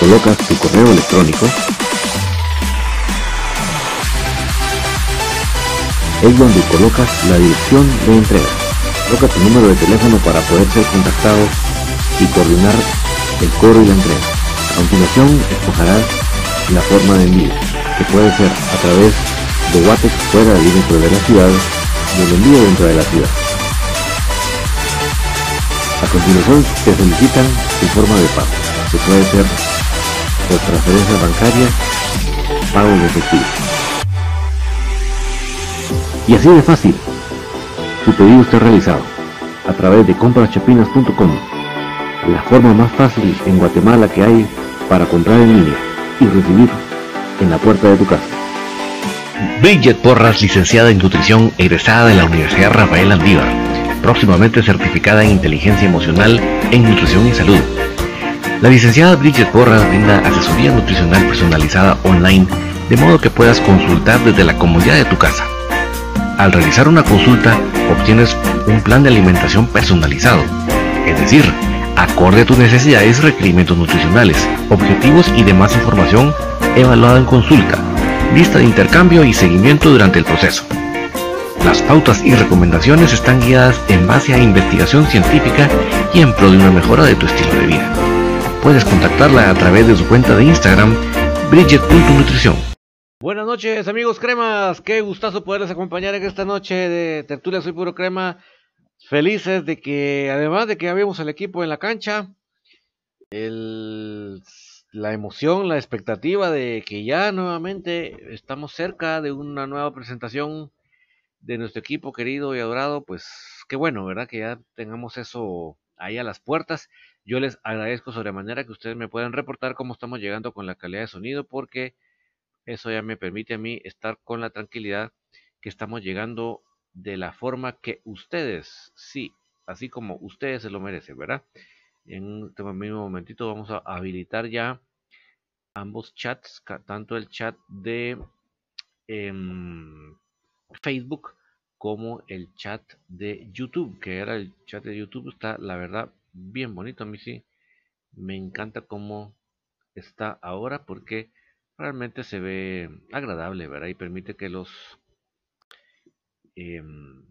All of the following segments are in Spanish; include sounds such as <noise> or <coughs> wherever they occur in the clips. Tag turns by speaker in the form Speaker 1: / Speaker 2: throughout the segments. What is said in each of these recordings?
Speaker 1: colocas tu correo electrónico, es donde colocas la dirección de entrega. Coloca tu número de teléfono para poder ser contactado y coordinar el cobro y la entrega. A continuación escogerás la forma de envío, que puede ser a través de Watex fuera del límite de la ciudad y el envío dentro de la ciudad. A continuación te solicitan tu forma de pago, que puede ser por transferencia bancaria, pago de efectivo. Y así de fácil, tu pedido está realizado a través de compraschapinas.com, la forma más fácil en Guatemala que hay para comprar en línea y recibir en la puerta de tu casa.
Speaker 2: Bridget Porras, licenciada en nutrición, egresada de la Universidad Rafael Andívar, próximamente certificada en inteligencia emocional en nutrición y salud la licenciada Bridget Porras brinda asesoría nutricional personalizada online de modo que puedas consultar desde la comodidad de tu casa. Al realizar una consulta obtienes un plan de alimentación personalizado, es decir, acorde a tus necesidades y requerimientos nutricionales, objetivos y demás información evaluada en consulta, lista de intercambio y seguimiento durante el proceso. Las pautas y recomendaciones están guiadas en base a investigación científica y en pro de una mejora de tu estilo de vida puedes contactarla a través de su cuenta de Instagram, Bridget.nutrición.
Speaker 3: Buenas noches amigos cremas, qué gustazo poderles acompañar en esta noche de Tertulia Soy Puro Crema. Felices de que además de que habíamos el equipo en la cancha, la emoción, la expectativa de que ya nuevamente estamos cerca de una nueva presentación de nuestro equipo querido y adorado, pues qué bueno, ¿verdad? Que ya tengamos eso ahí a las puertas. Yo les agradezco sobremanera que ustedes me puedan reportar cómo estamos llegando con la calidad de sonido porque eso ya me permite a mí estar con la tranquilidad que estamos llegando de la forma que ustedes, sí, así como ustedes se lo merecen, ¿verdad? En este mismo momentito vamos a habilitar ya ambos chats, tanto el chat de em, Facebook como el chat de YouTube, que era el chat de YouTube, está la verdad bien bonito. A mí sí me encanta cómo está ahora porque realmente se ve agradable, ¿verdad? Y permite que los em,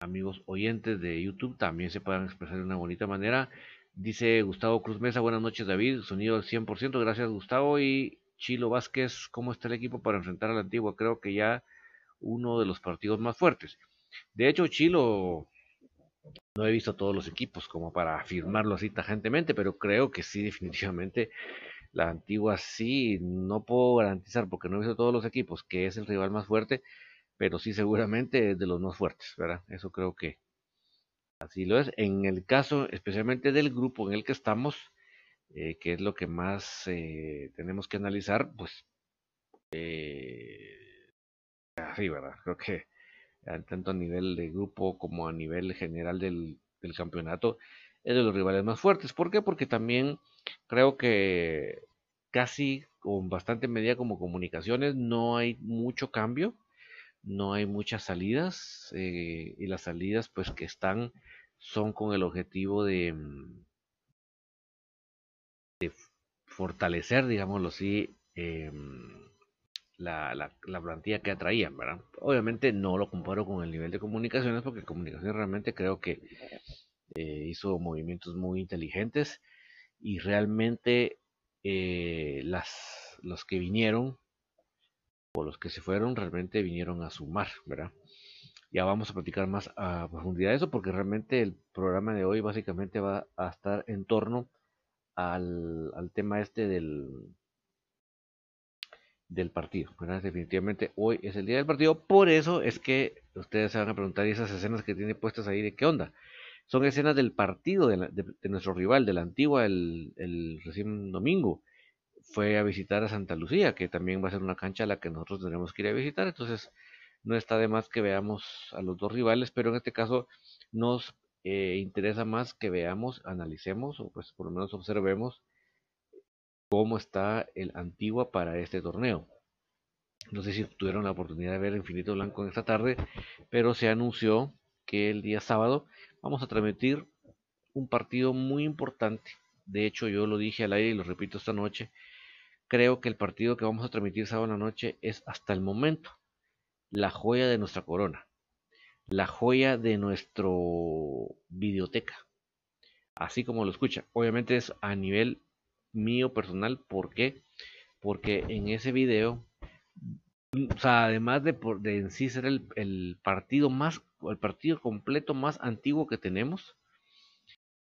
Speaker 3: amigos oyentes de YouTube también se puedan expresar de una bonita manera. Dice Gustavo Cruz Mesa, buenas noches David, sonido al 100%, gracias Gustavo. Y Chilo Vázquez, ¿cómo está el equipo para enfrentar a la antigua? Creo que ya uno de los partidos más fuertes. De hecho, Chilo no he visto todos los equipos como para afirmarlo así tajantemente, pero creo que sí, <laughs> definitivamente la antigua sí, no puedo garantizar porque no he visto todos los equipos que es el rival más fuerte, pero sí seguramente es de los más fuertes, ¿verdad? Eso creo que así lo es. En el caso especialmente del grupo en el que estamos, eh, que es lo que más eh, tenemos que analizar, pues eh, así, ¿verdad? Creo que tanto a nivel de grupo como a nivel general del, campeonato, es de los rivales más fuertes. ¿Por qué? Porque también creo que casi con bastante medida como comunicaciones no hay mucho cambio, no hay muchas salidas eh, y las salidas pues que están son con el objetivo de, de fortalecer, digámoslo así, em, la, la, plantilla que atraían, ¿verdad? Obviamente no lo comparo con el nivel de comunicaciones porque comunicaciones realmente creo que eh, hizo movimientos muy inteligentes y realmente eh, las, los que vinieron o los que se fueron realmente vinieron a sumar, ¿verdad? Ya vamos a platicar más a profundidad de eso porque realmente el programa de hoy básicamente va a estar en torno al, al tema este del, del partido. Definitivamente hoy es el día del partido. Por eso es que ustedes se van a preguntar esas escenas que tiene puestas ahí de qué onda. Son escenas del partido de, nuestro rival, de la antigua, el, recién domingo. Fue a visitar a Santa Lucía, que también va a ser una cancha a la que nosotros tenemos que ir a visitar. Entonces, no está de más que veamos a los dos rivales, pero en este caso nos eh, interesa más que veamos, analicemos, o pues por lo menos observemos cómo está el Antigua para este torneo. No sé si tuvieron la oportunidad de ver Infinito Blanco esta tarde, pero se anunció que el día sábado vamos a transmitir un partido muy importante. De hecho, yo lo dije al aire y lo repito esta noche. Creo que el partido que vamos a transmitir sábado en la noche es hasta el momento la joya de nuestra corona, la joya de nuestro videoteca. Así como lo escucha. Obviamente es a nivel mío personal. ¿Por qué? Porque en ese video, o sea, además de, de en sí ser el, partido más, el partido completo más antiguo que tenemos,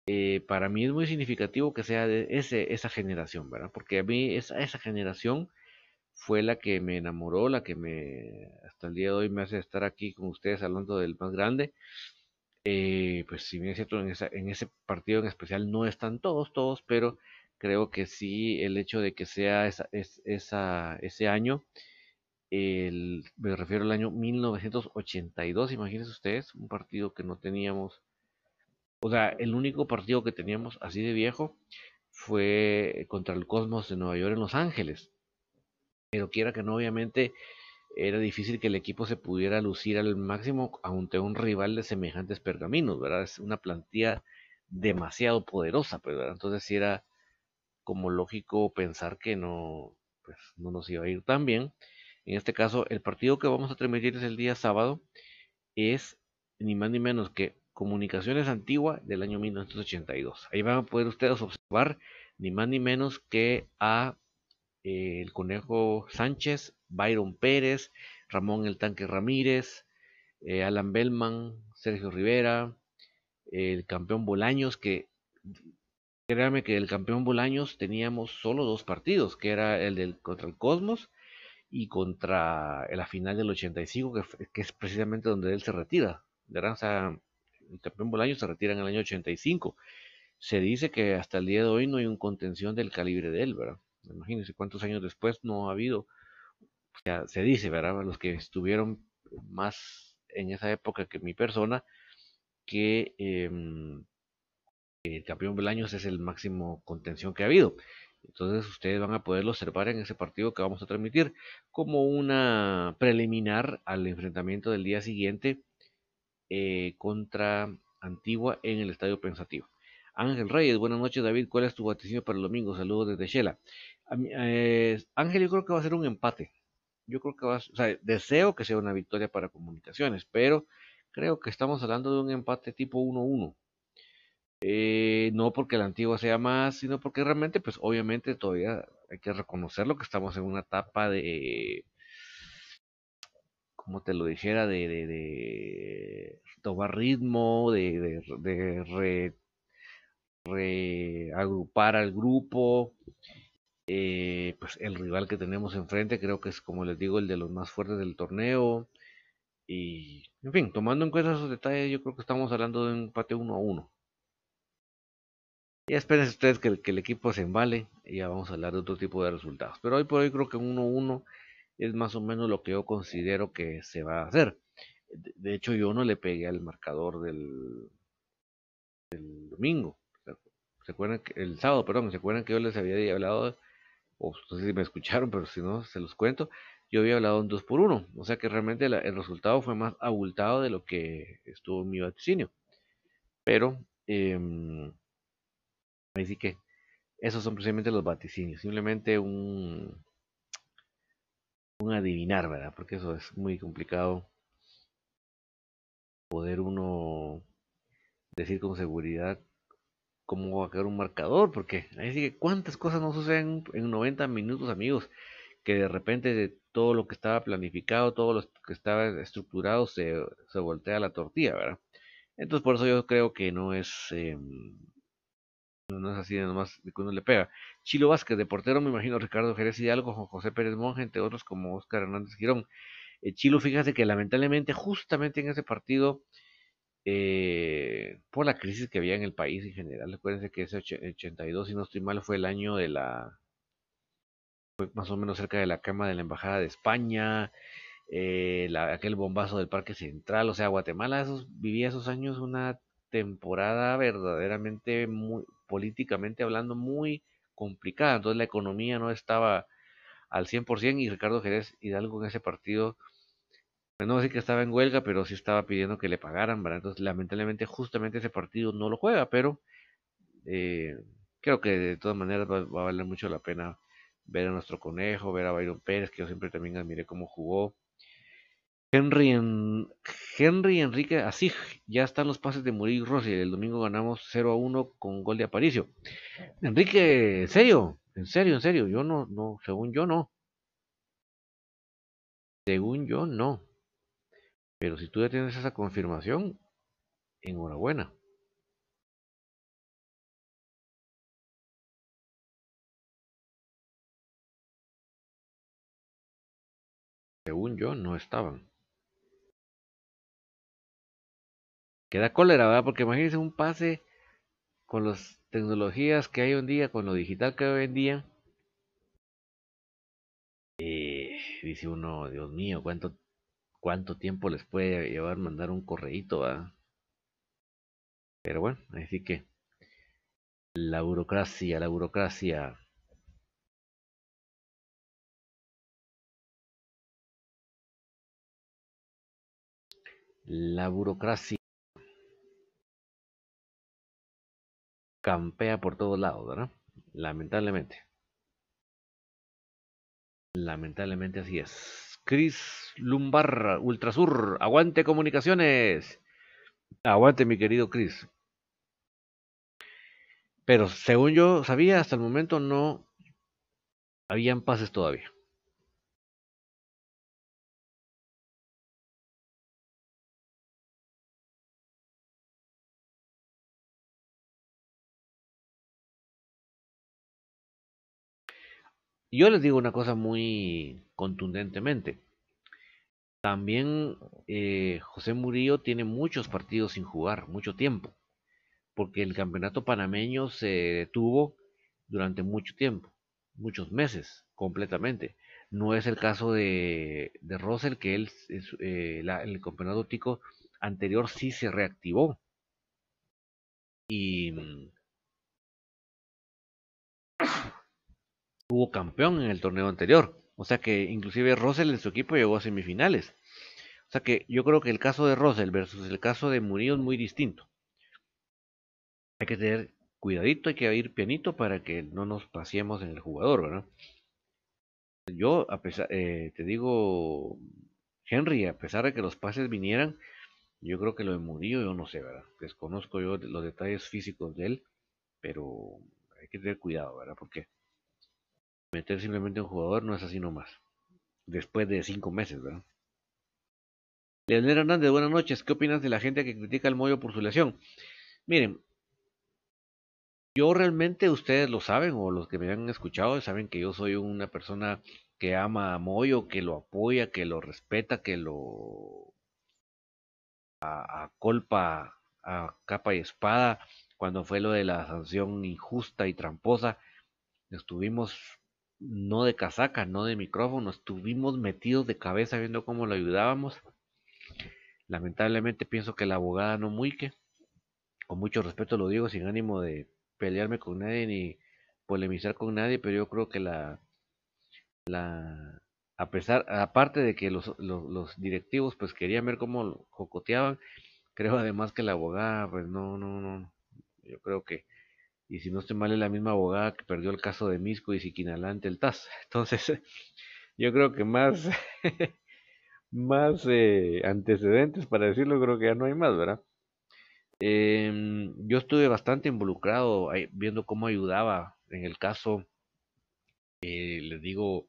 Speaker 3: eh, para mí es muy significativo que sea de ese, esa generación, ¿verdad? Porque a mí esa, esa generación fue la que me enamoró, la que me hasta el día de hoy me hace estar aquí con ustedes hablando del más grande. Eh, pues si bien es cierto, en, en ese partido en especial no están todos, todos, pero creo que sí, el hecho de que sea esa, esa, ese año, el, me refiero al año 1982, imagínense ustedes, un partido que no teníamos, o sea, el único partido que teníamos así de viejo fue contra el Cosmos de Nueva York en Los Ángeles. Pero quiera que no, obviamente era difícil que el equipo se pudiera lucir al máximo ante un rival de semejantes pergaminos, ¿verdad? Es una plantilla demasiado poderosa, pues, ¿verdad? Entonces sí era como lógico pensar que no, pues, no nos iba a ir tan bien. En este caso, el partido que vamos a transmitir es el día sábado. Es ni más ni menos que Comunicaciones Antigua del año 1982. Ahí van a poder ustedes observar ni más ni menos que a eh, el Conejo Sánchez, Byron Pérez, Ramón el Tanque Ramírez, eh, Alan Bellman, Sergio Rivera, el campeón Bolaños, que Créame que el campeón Bolaños teníamos solo dos partidos, que era el del contra el Cosmos y contra la final del 85, que, que es precisamente donde él se retira. ¿verdad? O el campeón Bolaños se retira en el año 85. Se dice que hasta el día de hoy no hay un contención del calibre de él, ¿verdad? Imagínense cuántos años después no ha habido. O sea, se dice, ¿verdad? Los que estuvieron más en esa época que mi persona, que eh, el campeón Bolaños es el máximo contención que ha habido. Entonces ustedes van a poderlo observar en ese partido que vamos a transmitir como una preliminar al enfrentamiento del día siguiente eh, contra Antigua en el Estadio Pensativo. Ángel Reyes, buenas noches David, ¿cuál es tu vaticinio para el domingo? Saludos desde Shela. Eh, Ángel, yo creo que va a ser un empate. Yo creo que va a, o deseo que sea una victoria para comunicaciones, pero creo que estamos hablando de un empate tipo 1-1 eh, no porque la antigua sea más, sino porque realmente, pues obviamente todavía hay que reconocerlo que estamos en una etapa de, como te lo dijera, de, de, tomar ritmo, de, de, reagrupar al grupo. Eh, pues el rival que tenemos enfrente creo que es, como les digo, el de los más fuertes del torneo. Y, en fin, tomando en cuenta esos detalles, yo creo que estamos hablando de un empate 1 a 1. Ya esperen ustedes que el, equipo se embale y ya vamos a hablar de otro tipo de resultados. Pero hoy por hoy creo que un 1-1 es más o menos lo que yo considero que se va a hacer. De, hecho, yo no le pegué al marcador del, domingo. ¿Se acuerdan que, el sábado, perdón, ¿se acuerdan que yo les había hablado? O no sé si me escucharon, pero si no, se los cuento. Yo había hablado en 2 por 1. O sea que realmente el resultado fue más abultado de lo que estuvo en mi vaticinio. Pero eh, Así que esos son precisamente los vaticinios. Simplemente un, un adivinar, ¿verdad? Porque eso es muy complicado poder uno decir con seguridad cómo va a quedar un marcador, porque ahí sigue cuántas cosas no suceden en 90 minutos, amigos, que de repente de todo lo que estaba planificado, todo lo que estaba estructurado se, se voltea la tortilla, ¿verdad? Entonces por eso yo creo que no es em, no es así nomás de que uno le pega. Chilo Vázquez, de portero, me imagino Ricardo Jerez y algo, José Pérez Monge, entre otros como Oscar Hernández Girón. Eh, Chilo, fíjate que lamentablemente, justamente en ese partido, eh, por la crisis que había en el país en general, acuérdense que ese 82, si no estoy mal, fue el año de la. fue más o menos cerca de la cama de la Embajada de España, eh, aquel bombazo del Parque Central, o sea, Guatemala esos, vivía esos años una temporada verdaderamente muy, políticamente hablando muy complicada, entonces la economía no estaba al 100% y Ricardo Jerez Hidalgo en ese partido, pues, no sé que estaba en huelga, pero sí estaba pidiendo que le pagaran. Entonces lamentablemente justamente ese partido no lo juega, pero eh, creo que de todas maneras va, va, a valer mucho la pena ver a nuestro conejo, ver a Byron Pérez, que yo siempre también admiré cómo jugó, Henry, en, Henry Enrique Así, ya están los pases de Murillo y Rossi. El domingo ganamos 0 a 1 con gol de Aparicio. Enrique, ¿en serio? ¿En serio? ¿En serio? Yo no, no, según yo no. Según yo no. Pero si tú ya tienes esa confirmación, enhorabuena. Según yo, no estaban. Queda cólera, ¿verdad? Porque imagínense un pase con las tecnologías que hay hoy en día, con lo digital que hoy en día. Eh, dice uno, Dios mío, ¿cuánto, cuánto tiempo les puede llevar mandar un correíto, ¿verdad? Pero bueno, así que la burocracia, la burocracia. La burocracia. Campea por todos lados, ¿verdad? Lamentablemente. Lamentablemente así es. Chris Lumbar, Ultrasur, aguante comunicaciones. Aguante, mi querido Chris. Pero según yo sabía, hasta el momento no habían pases todavía. Yo les digo una cosa muy contundentemente. También eh, José Murillo tiene muchos partidos sin jugar, mucho tiempo, porque el campeonato panameño se detuvo durante mucho tiempo, muchos meses, completamente. No es el caso de, de Russell, que él, eh, el campeonato tico anterior sí se reactivó. Y hubo campeón en el torneo anterior. O sea que inclusive Russell en su equipo llegó a semifinales. O sea que yo creo que el caso de Russell versus el caso de Murillo es muy distinto. Hay que tener cuidadito, hay que ir pianito para que no nos paseemos en el jugador, ¿verdad? Yo, a pesar, eh, te digo, Henry, a pesar de que los pases vinieran, yo creo que lo de Murillo yo no sé, ¿verdad? Desconozco yo los detalles físicos de él, pero hay que tener cuidado, ¿verdad? Porque meter simplemente un jugador no es así nomás. Después de cinco meses, ¿verdad? Leonel Hernández, buenas noches. ¿Qué opinas de la gente que critica al Moyo por su lesión? Miren, yo realmente, ustedes lo saben, o los que me han escuchado, saben que yo soy una persona que ama a Moyo, que lo apoya, que lo respeta, que lo a, colpa, a capa y espada, cuando fue lo de la sanción injusta y tramposa, estuvimos no de casaca, no de micrófono, estuvimos metidos de cabeza viendo cómo lo ayudábamos. Lamentablemente pienso que la abogada no muique, con mucho respeto lo digo, sin ánimo de pelearme con nadie ni polemizar con nadie, pero yo creo que la, la a pesar, aparte de que los, los, directivos pues querían ver cómo jocoteaban, creo además que la abogada pues no, no, no, yo creo que y si no estoy mal es la misma abogada que perdió el caso de Misco y Siquinalá ante el TAS. <laughs> Entonces, yo creo que más, <laughs> más eh, antecedentes para decirlo, creo que ya no hay más, ¿verdad? Em, yo estuve bastante involucrado viendo cómo ayudaba en el caso, eh, les digo,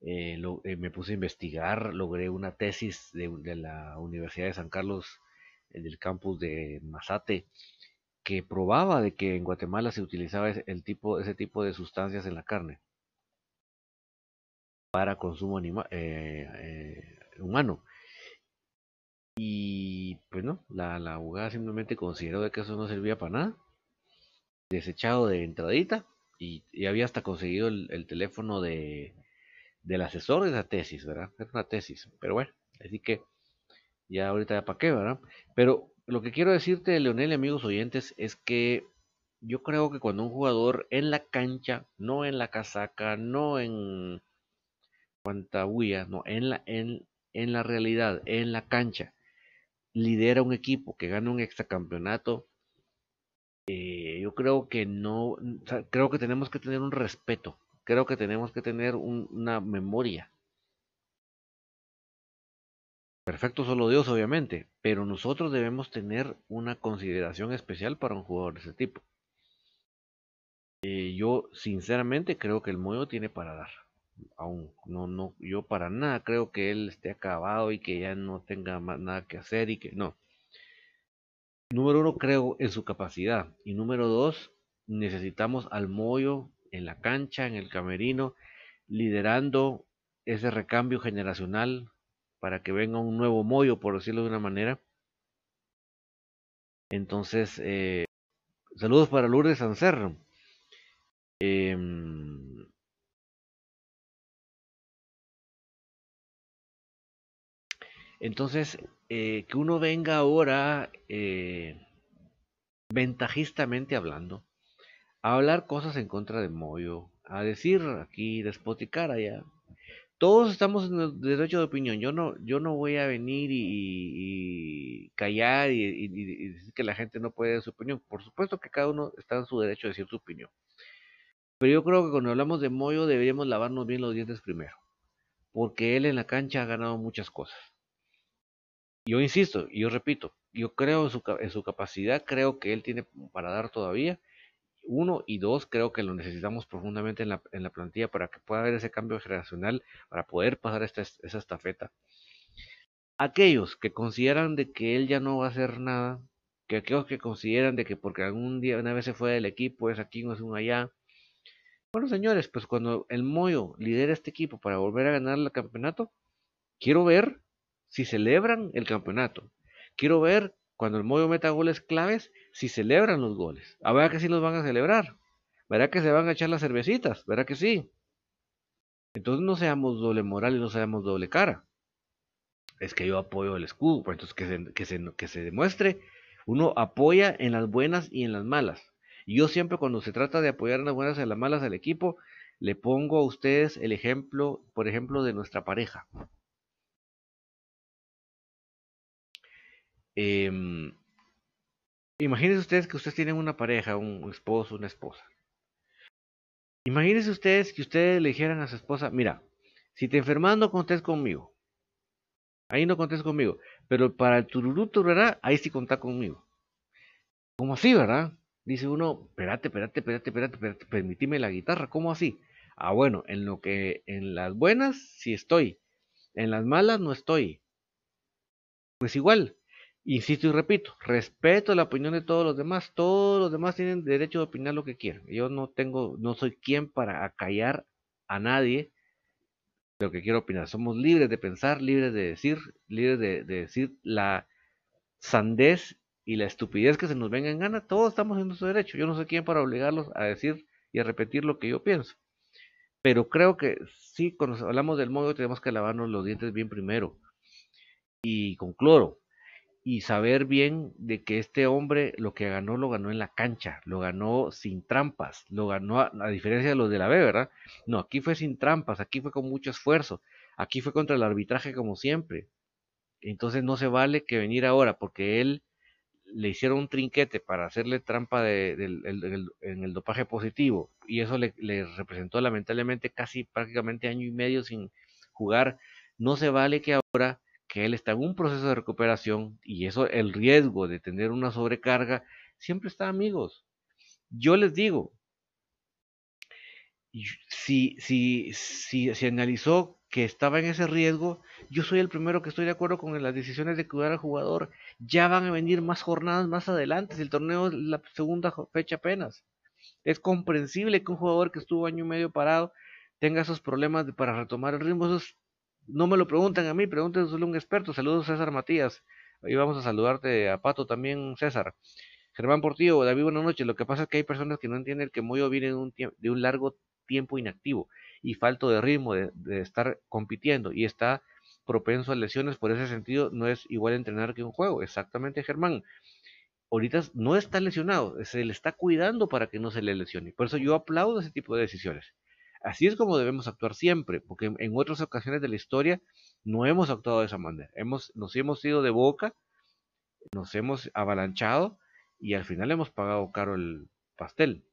Speaker 3: eh, me puse a investigar, logré una tesis de, de la Universidad de San Carlos del campus de Mazate que probaba de que en Guatemala se utilizaba ese, tipo, de sustancias en la carne para consumo anima, eh, eh, humano. Y pues no, la, la, abogada simplemente consideró de que eso no servía para nada. Desechado de entradita y, había hasta conseguido el, teléfono de, del asesor de esa tesis, ¿verdad? Era una tesis, pero bueno, así que ya ahorita ya para qué, ¿verdad? Pero lo que quiero decirte, Leonel y amigos oyentes, es que yo creo que cuando un jugador en la cancha, no en la casaca, no en Huía, no, en la, en, la realidad, en la cancha, lidera un equipo que gana un extracampeonato, eh, yo creo que no, creo que tenemos que tener un respeto, creo que tenemos que tener una memoria Perfecto solo Dios, obviamente, pero nosotros debemos tener una consideración especial para un jugador de ese tipo. Eh, yo sinceramente creo que el Moyo tiene para dar. Aún no, no, yo para nada creo que él esté acabado y que ya no tenga más nada que hacer y que no. Número uno, creo en su capacidad. Y número dos, necesitamos al Moyo en la cancha, en el camerino, liderando ese recambio generacional para que venga un nuevo mollo, por decirlo de una manera. Entonces, eh, saludos para Lourdes Sancerro. Em, entonces, eh, que uno venga ahora, eh, ventajistamente hablando, a hablar cosas en contra de Moyo, a decir aquí, despoticar allá, todos estamos en el derecho de opinión. Yo no, yo no voy a venir y, callar y, decir que la gente no puede dar su opinión. Por supuesto que cada uno está en su derecho de decir su opinión. Pero yo creo que cuando hablamos de Moyo deberíamos lavarnos bien los dientes primero. Porque él en la cancha ha ganado muchas cosas. Yo insisto, y yo repito, yo creo en su, en su capacidad, creo que él tiene para dar todavía uno y dos creo que lo necesitamos profundamente en la, plantilla para que pueda haber ese cambio generacional, para poder pasar esta, esa estafeta. Aquellos que consideran de que él ya no va a hacer nada, que aquellos que consideran de que porque algún día una vez se fue del equipo, es aquí no es un allá. Bueno, señores, pues cuando el Moyo lidera este equipo para volver a ganar el campeonato, quiero ver si celebran el campeonato. Quiero ver cuando el Moyo meta goles claves, si celebran los goles. A ver que sí los van a celebrar. Verá que se van a echar las cervecitas. Verá que sí. Entonces no seamos doble moral y no seamos doble cara. Es que yo apoyo el escudo. Pues entonces que se, que, se, que se demuestre. Uno apoya en las buenas y en las malas. Y yo siempre cuando se trata de apoyar en las buenas y en las malas al equipo, le pongo a ustedes el ejemplo, por ejemplo, de nuestra pareja. Eh, imagínense ustedes que ustedes tienen una pareja, un esposo, una esposa. Imagínense ustedes que ustedes le dijeran a su esposa, mira, si te enfermas no contés conmigo. Ahí no contés conmigo. Pero para el tururú tururá, ahí sí contá conmigo. ¿Cómo así, verdad? Dice uno, espérate, espérate, espérate, espérate, espérate, la guitarra. ¿Cómo así? Ah, bueno, en lo que, en las buenas sí estoy. En las malas no estoy. Pues igual, Insisto y repito, respeto la opinión de todos los demás. Todos los demás tienen derecho de opinar lo que quieran. Yo no tengo, no soy quien para acallar a nadie de lo que quiero opinar. Somos libres de pensar, libres de decir, libres de, decir la sandez y la estupidez que se nos venga en gana. Todos estamos en nuestro derecho. Yo no soy quien para obligarlos a decir y a repetir lo que yo pienso. Pero creo que sí, cuando hablamos del modo tenemos que lavarnos los dientes bien primero. Y con cloro, y saber bien de que este hombre lo que ganó lo ganó en la cancha, lo ganó sin trampas, lo ganó a, diferencia de los de la B, ¿verdad? No, aquí fue sin trampas, aquí fue con mucho esfuerzo, aquí fue contra el arbitraje como siempre. Entonces no se vale que venir ahora porque él le hicieron un trinquete para hacerle trampa de, en el dopaje positivo y eso le, le, representó lamentablemente casi prácticamente año y medio sin, jugar. No se vale que ahora que él está en un proceso de recuperación y eso, el riesgo de tener una sobrecarga, siempre está, amigos. Yo les digo, si, si, si se analizó que estaba en ese riesgo, yo soy el primero que estoy de acuerdo con las decisiones de cuidar al jugador. Ya van a venir más jornadas más adelante, el torneo es la segunda fecha apenas. Es comprensible que un jugador que estuvo año y medio parado tenga esos problemas para retomar el ritmo. No me lo preguntan a mí, pregúntenselo a un experto. Saludos César Matías. Hoy vamos a saludarte a Pato también, César. Germán Portillo, David, buenas noches. Lo que pasa es que hay personas que no entienden que Moyo viene de un, de un largo tiempo inactivo y falto de ritmo de, estar compitiendo y está propenso a lesiones, por ese sentido no es igual entrenar que un juego. Exactamente, Germán. Ahorita no está lesionado, se le está cuidando para que no se le lesione. Por eso yo aplaudo ese tipo de decisiones. Así es como debemos actuar siempre, porque en otras ocasiones de la historia no hemos actuado de esa manera. Hemos, nos hemos ido de boca, nos hemos avalanchado y al final hemos pagado caro el pastel.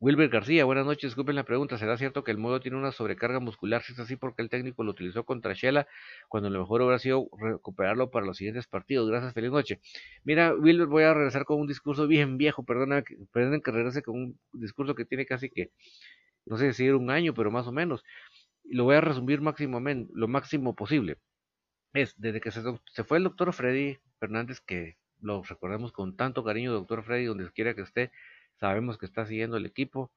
Speaker 3: Wilber García, buenas noches. Disculpen la pregunta. ¿Será cierto que el modo tiene una sobrecarga muscular? Si es así, porque el técnico lo utilizó contra Shela cuando lo mejor hubiera sido recuperarlo para los siguientes partidos. Gracias, feliz noche. Mira, Wilber, voy a regresar con un discurso bien viejo. Perdona, perdonen que regrese con un discurso que tiene casi que, no sé decir un año, pero más o menos. Lo voy a resumir lo máximo posible. Es, desde que se, se fue el doctor Freddy Fernández, que lo recordamos con tanto cariño, doctor Freddy, donde quiera que esté, sabemos que está siguiendo el equipo,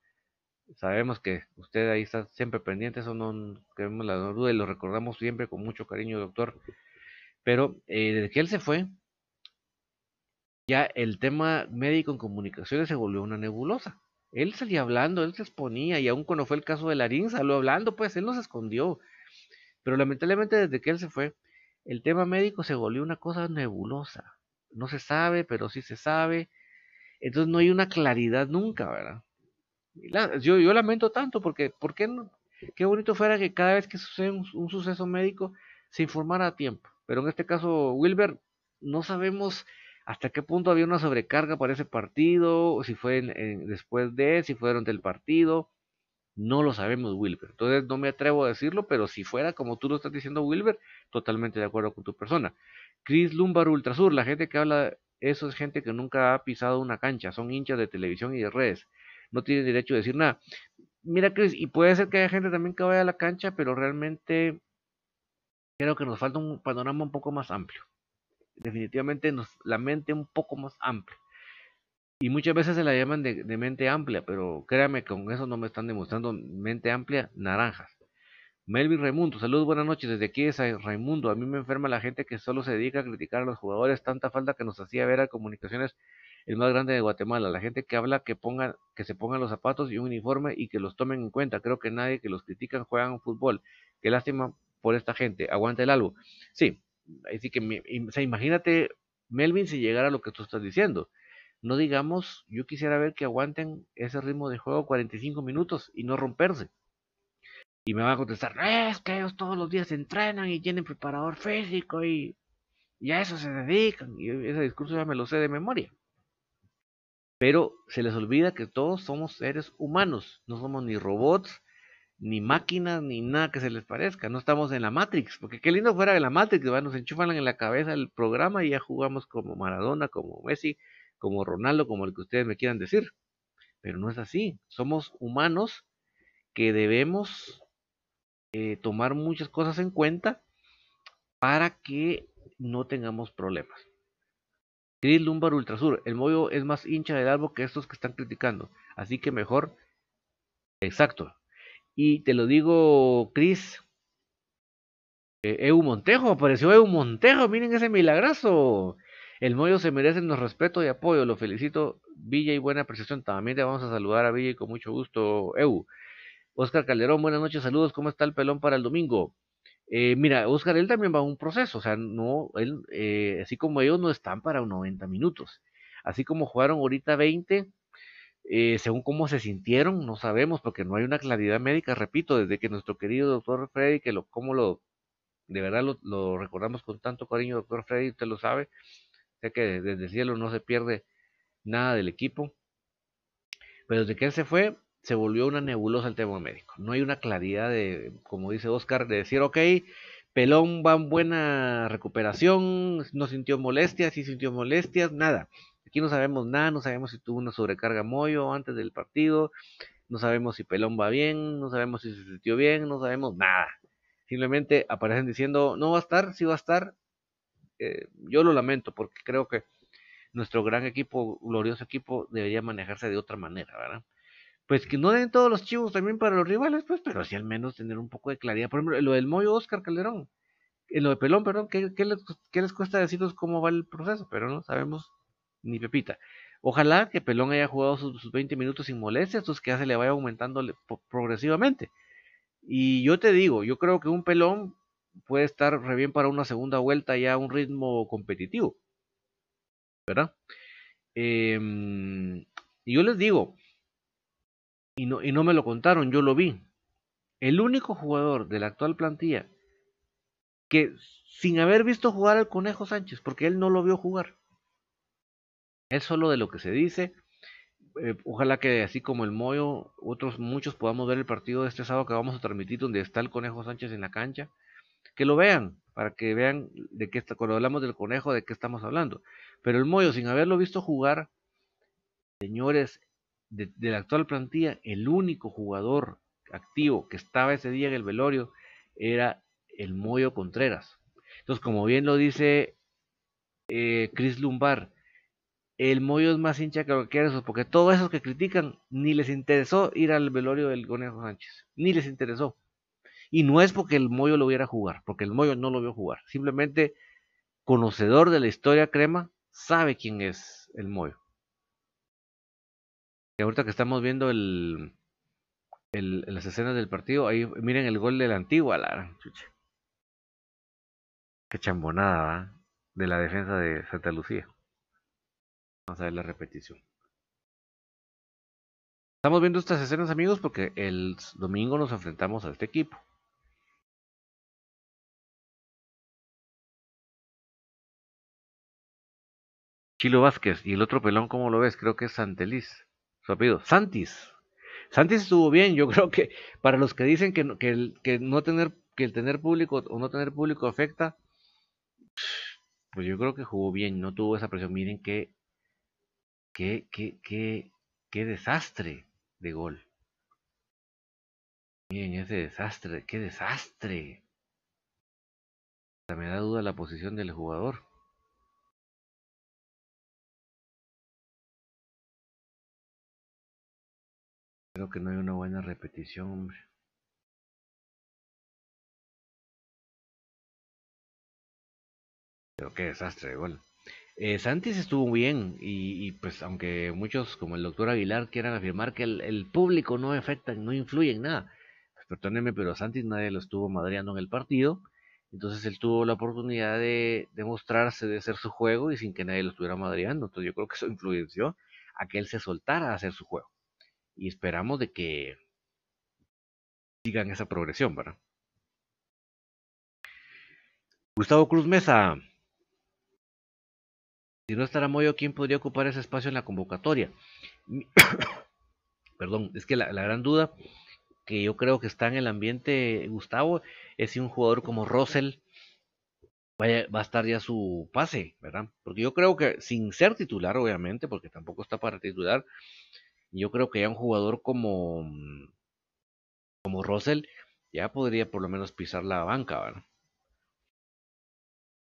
Speaker 3: sabemos que usted ahí está siempre pendiente, eso no queremos la duda y lo recordamos siempre con mucho cariño, doctor. Pero eh, desde que él se fue, ya el tema médico en comunicaciones se volvió una nebulosa. Él salía hablando, él se exponía, y aún cuando fue el caso de Larín, salió hablando, pues él no se escondió. Pero lamentablemente desde que él se fue, el tema médico se volvió una cosa nebulosa. No se sabe, pero sí se sabe. Entonces no hay una claridad nunca, ¿verdad? yo, yo lamento tanto porque, ¿por qué no? Qué bonito fuera que cada vez que sucede un, suceso médico se informara a tiempo. Pero en este caso, Wilber, no sabemos hasta qué punto había una sobrecarga para ese partido, si fue después de, si fueron del partido. No lo sabemos, Wilber. Entonces no me atrevo a decirlo, pero si fuera como tú lo estás diciendo, Wilber, totalmente de acuerdo con tu persona. Chris Lumbar Ultrasur, la gente que habla eso es gente que nunca ha pisado una cancha, son hinchas de televisión y de redes. No tienen derecho a decir nada. Mira, Chris, y puede ser que haya gente también que vaya a la cancha, pero realmente creo que nos falta un panorama un poco más amplio. Definitivamente nos, la mente un poco más amplia. Y muchas veces se la llaman de, mente amplia, pero créame, con eso no me están demostrando mente amplia naranjas. Melvin Raimundo, saludos, buenas noches. Desde aquí es Raimundo. A mí me enferma la gente que solo se dedica a criticar a los jugadores. Tanta falta que nos hacía ver a Comunicaciones el más grande de Guatemala. La gente que habla que pongan, que se pongan los zapatos y un uniforme y que los tomen en cuenta. Creo que nadie que los critican juegan fútbol. Qué lástima por esta gente. Aguanta el algo. Sí, así que o imagínate, Melvin, si llegara a lo que tú estás diciendo. No digamos, yo quisiera ver que aguanten ese ritmo de juego 45 minutos y no romperse. Y me va a contestar, es que ellos todos los días entrenan y tienen preparador físico y, y a eso se dedican. Y ese discurso ya me lo sé de memoria. Pero se les olvida que todos somos seres humanos, no somos ni robots, ni máquinas, ni nada que se les parezca. No estamos en la Matrix, porque qué lindo fuera de la Matrix, nos enchufan en la cabeza el programa y ya jugamos como Maradona, como Messi, como Ronaldo, como el que ustedes me quieran decir. Pero no es así, somos humanos que debemos eh, tomar muchas cosas en cuenta para que no tengamos problemas. Chris Lumbar Ultrasur, el moyo es más hincha del árbol que estos que están criticando, así que mejor, exacto. Y te lo digo, Chris, eh, Eu Montejo, apareció Eu Montejo, miren ese milagrazo. El Moyo se merece nuestro respeto y apoyo, lo felicito, Villa y buena apreciación. También te vamos a saludar a Villa y con mucho gusto, Eu. Oscar Calderón, buenas noches, saludos, ¿cómo está el pelón para el domingo? Eh, mira, Oscar, él también va a un proceso, o sea, no, él, eh, así como ellos no están para 90 minutos, así como jugaron ahorita 20, eh, según cómo se sintieron, no sabemos, porque no hay una claridad médica, repito, desde que nuestro querido doctor Freddy, que lo, como lo, de verdad lo, recordamos con tanto cariño, doctor Freddy, usted lo sabe, sé que desde el cielo no se pierde nada del equipo, pero desde que él se fue, se volvió una nebulosa el tema médico. No hay una claridad de, como dice Oscar, de decir, ok, Pelón va en buena recuperación, no sintió molestias, sí sintió molestias, nada. Aquí no sabemos nada, no sabemos si tuvo una sobrecarga Moyo antes del partido, no sabemos si Pelón va bien, no sabemos si se sintió bien, no sabemos nada. Simplemente aparecen diciendo, no va a estar, sí va a estar. Eh, yo lo lamento porque creo que nuestro gran equipo, glorioso equipo, debería manejarse de otra manera, ¿verdad? Pues que no den todos los chivos también para los rivales, pues, pero sí al menos tener un poco de claridad. Por ejemplo, lo del Moyo Oscar Calderón, en lo de Pelón, perdón, ¿qué, les, ¿qué, les, cuesta decirnos cómo va el proceso? Pero no sabemos ni pepita. Ojalá que Pelón haya jugado sus, 20 minutos sin molestias, entonces que ya se le vaya aumentando progresivamente. Y yo te digo, yo creo que un Pelón puede estar re bien para una segunda vuelta ya a un ritmo competitivo. ¿Verdad? Em, y yo les digo, y no, y no me lo contaron, yo lo vi. El único jugador de la actual plantilla que sin haber visto jugar al Conejo Sánchez, porque él no lo vio jugar, es solo de lo que se dice. Eh, ojalá que así como el Moyo, otros muchos podamos ver el partido de este sábado que vamos a transmitir donde está el Conejo Sánchez en la cancha. Que lo vean, para que vean de qué está, cuando hablamos del Conejo, de qué estamos hablando. Pero el Moyo, sin haberlo visto jugar, señores, de, la actual plantilla, el único jugador activo que estaba ese día en el velorio era el Moyo Contreras. Entonces, como bien lo dice eh, Chris Lumbar, el Moyo es más hincha que cualquiera de porque todos esos que critican ni les interesó ir al velorio del Conejo Sánchez, ni les interesó. Y no es porque el Moyo lo viera jugar, porque el Moyo no lo vio jugar. Simplemente, conocedor de la historia crema, sabe quién es el Moyo. Y ahorita que estamos viendo el, las escenas del partido, ahí miren el gol del antiguo, a la chucha. Qué chambonada, De la defensa de Santa Lucía. Vamos a ver la repetición. Estamos viendo estas escenas, amigos, porque el domingo nos enfrentamos a este equipo. Chilo Vázquez y el otro pelón, ¿cómo lo ves? Creo que es Santeliz. Su apellido, Santis. Santis estuvo bien. Yo <laughs> creo que para los que dicen que, el, tener que el tener público o no tener público afecta, pues yo creo que jugó bien, no tuvo esa presión. Miren qué Qué, qué, qué, qué desastre de gol. Miren ese desastre, qué desastre. Me da duda la posición del jugador. Creo que no hay una buena repetición, hombre. Pero qué desastre de gol. Eh, Santis estuvo bien y, pues aunque muchos como el doctor Aguilar quieran afirmar que el, público no afecta, no influye en nada, pues perdónenme, pero Santis nadie lo estuvo madreando en el partido, entonces él tuvo la oportunidad de demostrarse, de hacer su juego y sin que nadie lo estuviera madreando, entonces yo creo que eso influenció a que él se soltara a hacer su juego. Y esperamos de que sigan esa progresión, ¿verdad? Gustavo Cruz Mesa, si no estará Moyo, ¿quién podría ocupar ese espacio en la convocatoria? <coughs> Perdón, es que la, gran duda que yo creo que está en el ambiente, Gustavo, es si un jugador como Russell va a estar ya su pase, ¿verdad? Porque yo creo que sin ser titular, obviamente, porque tampoco está para titular, yo creo que ya un jugador como, como Russell ya podría por lo menos pisar la banca, ¿verdad?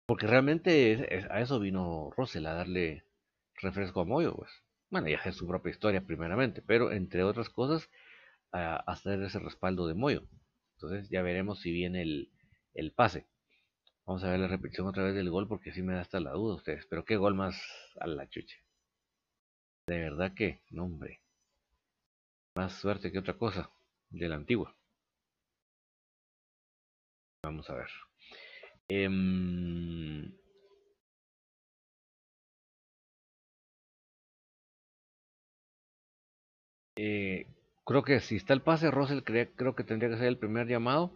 Speaker 3: Porque realmente a eso vino Russell, a darle refresco a Moyo, pues. Bueno, ya es su propia historia primeramente, pero entre otras cosas, a, hacer ese respaldo de Moyo. Entonces ya veremos si viene el, el pase. Vamos a ver la repetición otra vez del gol porque sí me da hasta la duda ustedes. Pero qué gol más a la chucha. De verdad que, no hombre. Más suerte que otra cosa de la antigua. Vamos a ver. Em, eh, creo que si está el pase, Russell creo que tendría que ser el primer llamado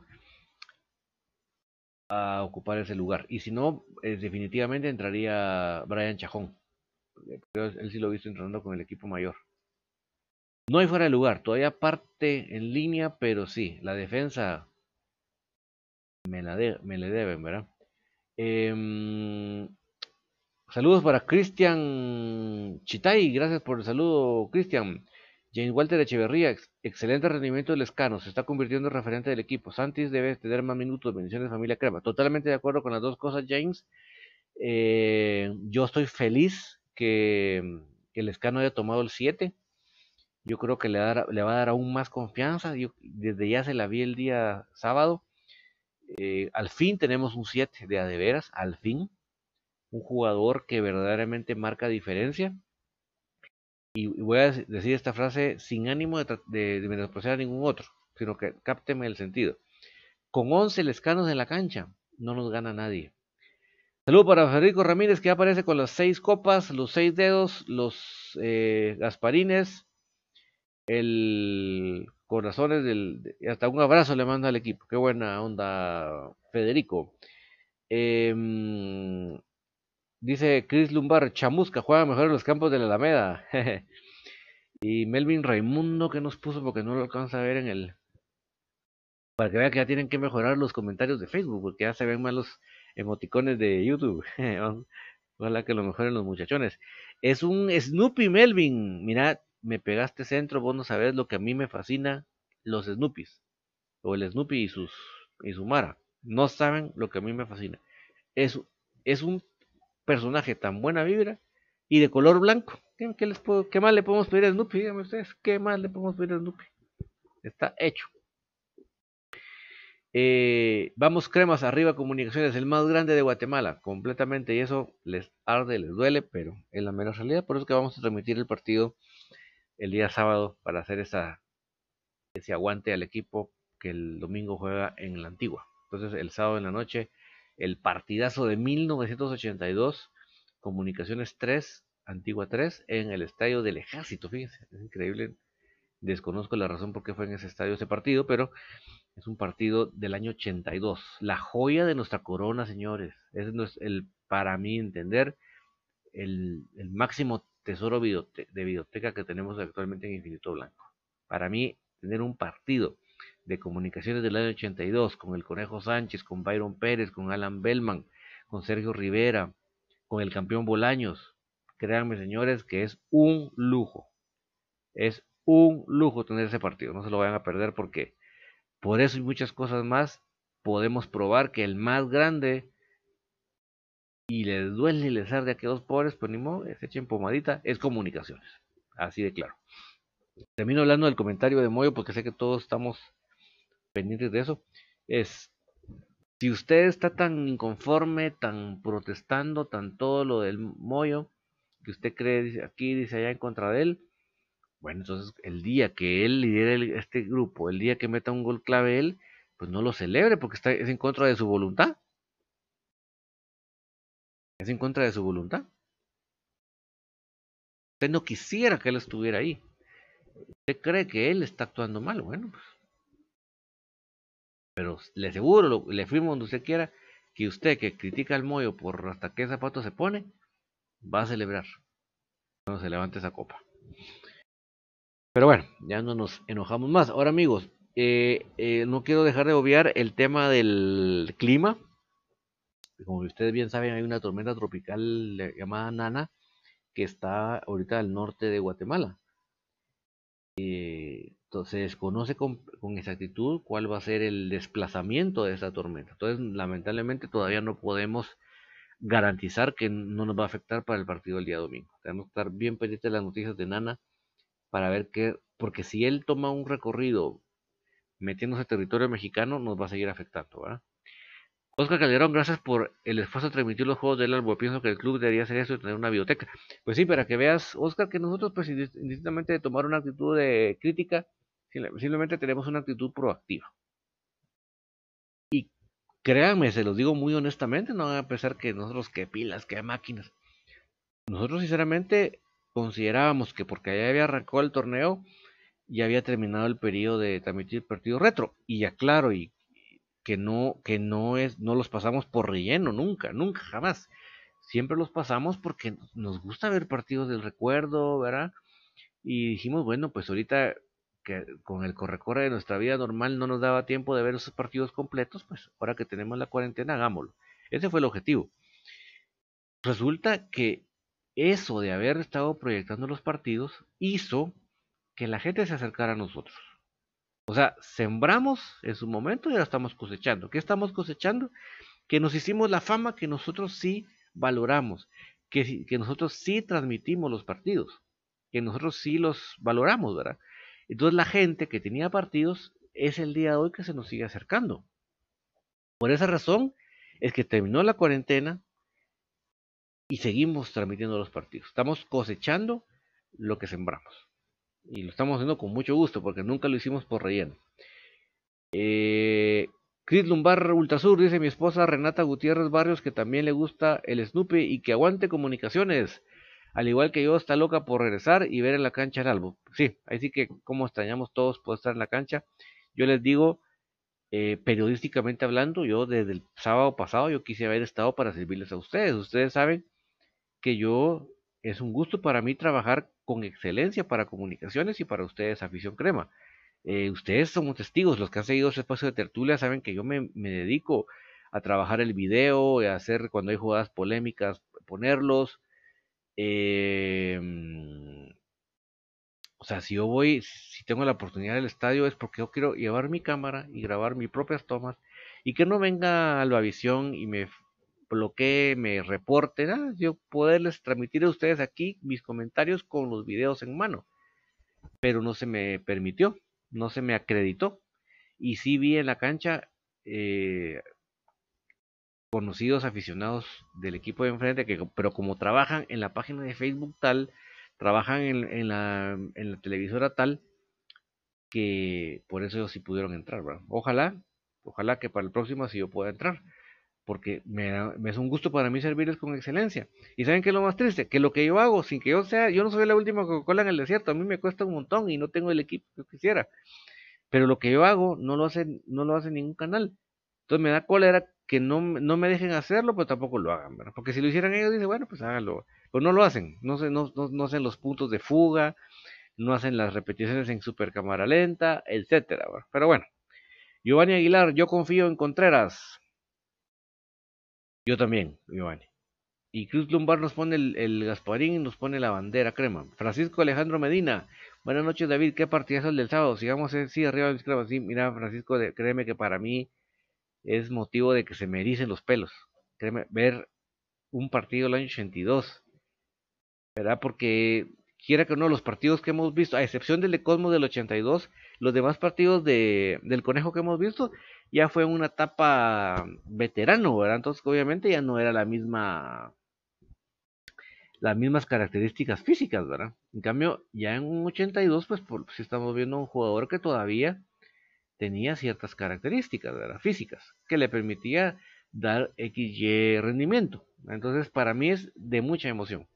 Speaker 3: a ocupar ese lugar. Y si no, eh, definitivamente entraría Brian Chajón. Él sí lo he visto entrenando con el equipo mayor. No hay fuera de lugar, todavía parte en línea, pero sí, la defensa me, la le deben, ¿verdad? Em, saludos para Cristian Chitay, gracias por el saludo, Cristian. James Walter Echeverría, excelente rendimiento del Escano, se está convirtiendo en referente del equipo. Santis debe tener más minutos, bendiciones familia Crema. Totalmente de acuerdo con las dos cosas, James. Eh, yo estoy feliz que, el Escano haya tomado el 7. Yo creo que le, le, va a dar aún más confianza. Yo, desde ya se la vi el día sábado. Eh, al fin tenemos un 7 de adeveras, al fin. Un jugador que verdaderamente marca diferencia y voy a decir esta frase sin ánimo de, de, menospreciar a ningún otro, sino que cápteme el sentido. Con 11 lescanos en la cancha, no nos gana nadie. Saludo para Federico Ramírez, que aparece con las seis copas, los seis dedos, los eh, gasparines, el corazones del. Hasta un abrazo le manda al equipo. Qué buena onda, Federico. Eh, Dice Chris Lumbar, Chamusca juega mejor en los campos de la Alameda. <laughs> y Melvin Raimundo, que nos puso porque no lo alcanza a ver en el... Para que vea que ya tienen que mejorar los comentarios de Facebook, porque ya se ven mal los emoticones de YouTube. <laughs> Ojalá que lo mejoren los muchachones. Es un Snoopy Melvin. Mira, me pegaste centro, vos no sabés lo que a mí me fascina, los Snoopies. O el Snoopy y sus y su Mara. No saben lo que a mí me fascina. Es, es un personaje tan buena vibra y de color blanco. ¿Qué, les puedo, ¿Qué más le podemos pedir a Snoopy? Díganme ustedes, ¿qué más le podemos pedir a Snoopy? Está hecho. Eh, vamos cremas arriba comunicaciones, el más grande de Guatemala, completamente, y eso les arde, les duele, pero en la menos realidad, por eso que vamos a transmitir el partido el día sábado para hacer esa, ese aguante al equipo que el domingo juega en la antigua. Entonces el sábado en la noche el partidazo de 1982, Comunicaciones 3, Antigua 3, en el estadio del Ejército, fíjense, es increíble, desconozco la razón por qué fue en ese estadio ese partido, pero es un partido del año 82, la joya de nuestra corona, señores, es el, para mí entender, el, máximo tesoro de videoteca que tenemos actualmente en Infinito Blanco. Para mí, tener un partido de comunicaciones del año 82, con el Conejo Sánchez, con Byron Pérez, con Alan Bellman, con Sergio Rivera, con el campeón Bolaños. Créanme, señores, que es un lujo. Es un lujo tener ese partido. No se lo vayan a perder porque por eso y muchas cosas más podemos probar que el más grande y les duele y les arde a aquellos pobres, pues ni modo, se echen pomadita, es comunicaciones. Así de claro. Termino hablando del comentario de Moyo porque sé que todos estamos pendientes de eso, es si usted está tan inconforme, tan protestando, tan todo lo del Moyo, que usted cree dice, aquí, dice allá en contra de él, bueno, entonces el día que él lidere este grupo, el día que meta un gol clave él, pues no lo celebre porque está, es en contra de su voluntad. Es en contra de su voluntad. Usted no quisiera que él estuviera ahí. Usted cree que él está actuando mal. Bueno, pues pero le aseguro, le firmo donde usted quiera, que usted que critica al Moyo por hasta qué zapato se pone, va a celebrar cuando se levante esa copa. Pero bueno, ya no nos enojamos más. Ahora amigos, eh, eh, no quiero dejar de obviar el tema del clima. Como ustedes bien saben, hay una tormenta tropical llamada Nana que está ahorita al norte de Guatemala. Eh, entonces se desconoce con, exactitud cuál va a ser el desplazamiento de esa tormenta. Entonces, lamentablemente todavía no podemos garantizar que no nos va a afectar para el partido del día domingo. Tenemos que estar bien pendientes de las noticias de Nana para ver qué, porque si él toma un recorrido metiéndose en territorio mexicano, nos va a seguir afectando, ¿verdad? Oscar Calderón, gracias por el esfuerzo de transmitir los juegos del álbum. Pienso que el club debería hacer eso y tener una biblioteca. Pues sí, para que veas, Oscar, que nosotros, pues, indistintamente de tomar una actitud de crítica, simplemente tenemos una actitud proactiva. Y créanme, se los digo muy honestamente, no a pesar que nosotros, que pilas, que máquinas. Nosotros, sinceramente, considerábamos que porque ya había arrancado el torneo, ya había terminado el periodo de transmitir partido retro. Y ya claro, y que no, que no es, no los pasamos por relleno, nunca, nunca, jamás. Siempre los pasamos porque nos gusta ver partidos del recuerdo, ¿verdad? Y dijimos, bueno, pues ahorita que con el corre-corre de nuestra vida normal no nos daba tiempo de ver esos partidos completos, pues ahora que tenemos la cuarentena, hagámoslo. Ese fue el objetivo. Resulta que eso de haber estado proyectando los partidos hizo que la gente se acercara a nosotros. O sea, sembramos en su momento y ahora estamos cosechando. ¿Qué estamos cosechando? Que nos hicimos la fama que nosotros sí valoramos, que, que nosotros sí transmitimos los partidos, que nosotros sí los valoramos, ¿verdad? Entonces la gente que tenía partidos es el día de hoy que se nos sigue acercando. Por esa razón es que terminó la cuarentena, y seguimos transmitiendo los partidos. Estamos cosechando lo que sembramos. Y lo estamos haciendo con mucho gusto porque nunca lo hicimos por relleno. Eh, Chris Lumbar Ultrasur dice mi esposa Renata Gutiérrez Barrios que también le gusta el Snoopy y que aguante comunicaciones. Al igual que yo, está loca por regresar y ver en la cancha el álbum. Sí, ahí sí que como extrañamos todos por estar en la cancha. Yo les digo, eh, periodísticamente hablando, yo desde el sábado pasado yo quise haber estado para servirles a ustedes. Ustedes saben que yo es un gusto para mí trabajar con excelencia para comunicaciones y para ustedes, afición crema. Eh, ustedes son testigos, los que han seguido ese espacio de tertulia saben que yo me, dedico a trabajar el video, a hacer cuando hay jugadas polémicas, ponerlos. Em, o sea, si yo voy, si tengo la oportunidad del estadio es porque yo quiero llevar mi cámara y grabar mis propias tomas y que no venga Albavisión y me bloquee, me reporte, yo poderles transmitir a ustedes aquí mis comentarios con los videos en mano. Pero no se me permitió, no se me acreditó. Y sí vi en la cancha eh, conocidos aficionados del equipo de enfrente, que, pero como trabajan en la página de Facebook tal, trabajan en, la, en la televisora tal, que por eso ellos sí pudieron entrar. Ojalá, ojalá que para el próximo sí yo pueda entrar porque me, es un gusto para mí servirles con excelencia. Y saben qué es lo más triste, que lo que yo hago, sin que yo sea, yo no soy la última Coca-Cola en el desierto, a mí me cuesta un montón y no tengo el equipo que quisiera. Pero lo que yo hago no lo hace, no lo hace ningún canal. Entonces me da cólera que no, no me dejen hacerlo, pero tampoco lo hagan, ¿verdad? Porque si lo hicieran ellos, dice, bueno, pues háganlo. Pero no lo hacen, no, no, no, no hacen los puntos de fuga, no hacen las repeticiones en super cámara lenta, etcétera. Pero bueno, Giovanni Aguilar, yo confío en Contreras. Yo también, Giovanni. Y Cruz Lumbar nos pone el, Gasparín y nos pone la bandera crema. Francisco Alejandro Medina. Buenas noches, David. ¿Qué partidazo el del sábado? Sigamos así arriba del crema. Sí, mira, Francisco, créeme que para mí es motivo de que se me ericen los pelos. Créeme, ver un partido del año 82. ¿Verdad? Porque quiera que no, los partidos que hemos visto, a excepción del de Cosmos del 82, los demás partidos de, del Conejo que hemos visto, ya fue una etapa veterano, ¿verdad? Entonces, obviamente ya no era la misma las mismas características físicas, ¿verdad? En cambio, ya en un 82, pues, por, si estamos viendo un jugador que todavía tenía ciertas características. Físicas, que le permitía dar XY rendimiento. Entonces, para mí es de mucha emoción.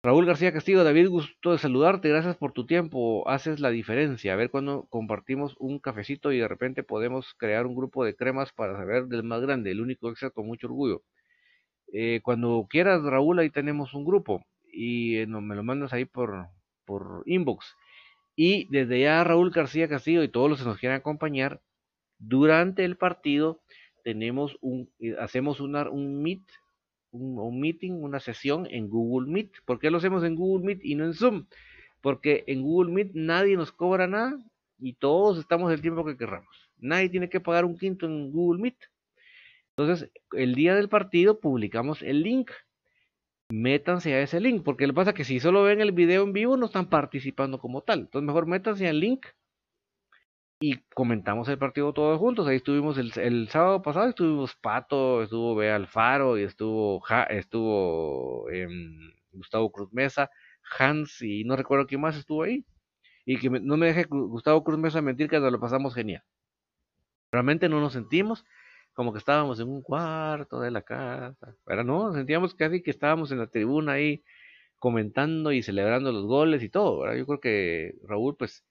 Speaker 3: Raúl García Castillo, David, gusto de saludarte, gracias por tu tiempo, haces la diferencia. A ver cuando compartimos un cafecito y de repente podemos crear un grupo de cremas para saber del más grande, el único extra con mucho orgullo. Eh, cuando quieras, Raúl, ahí tenemos un grupo y eh, no, me lo mandas ahí por, por inbox. Y desde ya, Raúl García Castillo y todos los que nos quieran acompañar, durante el partido tenemos un, eh, hacemos una, un meet un, meeting, una sesión en Google Meet. ¿Por qué lo hacemos en Google Meet y no en Zoom? Porque en Google Meet nadie nos cobra nada y todos estamos el tiempo que querramos. Nadie tiene que pagar un quinto en Google Meet. Entonces, el día del partido publicamos el link. Métanse a ese link, porque lo que pasa es que si solo ven el video en vivo no están participando como tal. Entonces, mejor métanse al link y comentamos el partido todos juntos. Ahí estuvimos el, sábado pasado, estuvimos Pato, estuvo Bea Alfaro y estuvo, estuvo em, Gustavo Cruz Mesa, Hans y no recuerdo quién más estuvo ahí. Y que no me deje Gustavo Cruz Mesa mentir que nos lo pasamos genial. Realmente no nos sentimos como que estábamos en un cuarto de la casa. Pero no, sentíamos casi que estábamos en la tribuna ahí comentando y celebrando los goles y todo. Yo creo que Raúl pues,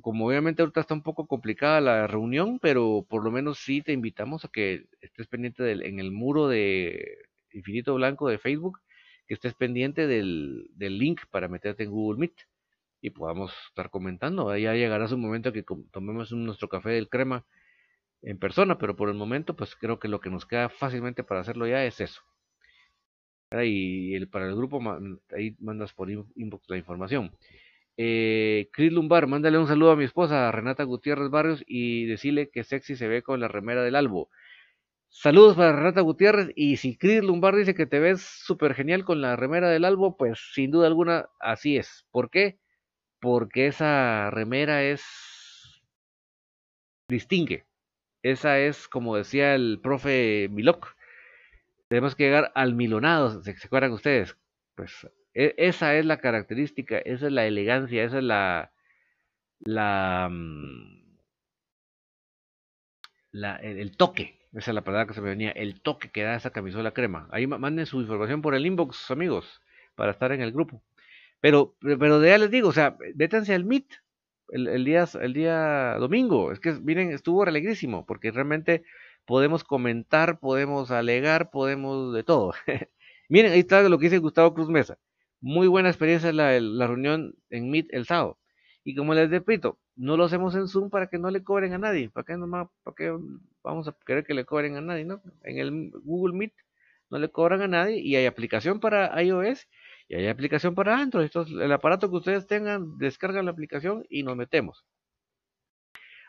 Speaker 3: como obviamente ahorita está un poco complicada la reunión, pero por lo menos sí te invitamos a que estés pendiente del, en el muro de Infinito Blanco de Facebook, que estés pendiente del, link para meterte en Google Meet. y podamos estar comentando. Ya llegará su momento que tomemos nuestro café del crema en persona, pero por el momento pues creo que lo que nos queda fácilmente para hacerlo ya es eso. Y el, para el grupo ahí mandas por inbox la información. Eh, Chris Lumbar, mándale un saludo a mi esposa Renata Gutiérrez Barrios y decirle que sexy se ve con la remera del albo. Saludos para Renata Gutiérrez y si Chris Lumbar dice que te ves súper genial con la remera del albo, pues sin duda alguna así es. ¿Por qué? Porque esa remera es distingue. Esa es, como decía el profe Milok, tenemos que llegar al milonado, ¿se, acuerdan ustedes? Pues e, esa es la característica, esa es la elegancia, esa es la, la, mm, el, toque, esa es la palabra que se me venía, el toque que da esa camisola crema. Ahí manden su información por el inbox, amigos, para estar en el grupo. Pero, pero ya les digo, o sea, vétanse al Meet el, día, el día domingo. Es que, miren, estuvo alegrísimo, porque realmente podemos comentar, podemos alegar, podemos de todo. <laughs> miren, ahí está lo que dice Gustavo Cruz Mesa. Muy buena experiencia la, la reunión en Meet el sábado. Y como les repito, no lo hacemos en Zoom para que no le cobren a nadie. ¿Para qué, nomás, para qué vamos a querer que le cobren a nadie? ¿no? En el Google Meet no le cobran a nadie y hay aplicación para iOS y hay aplicación para Android. Entonces, el aparato que ustedes tengan, descargan la aplicación y nos metemos.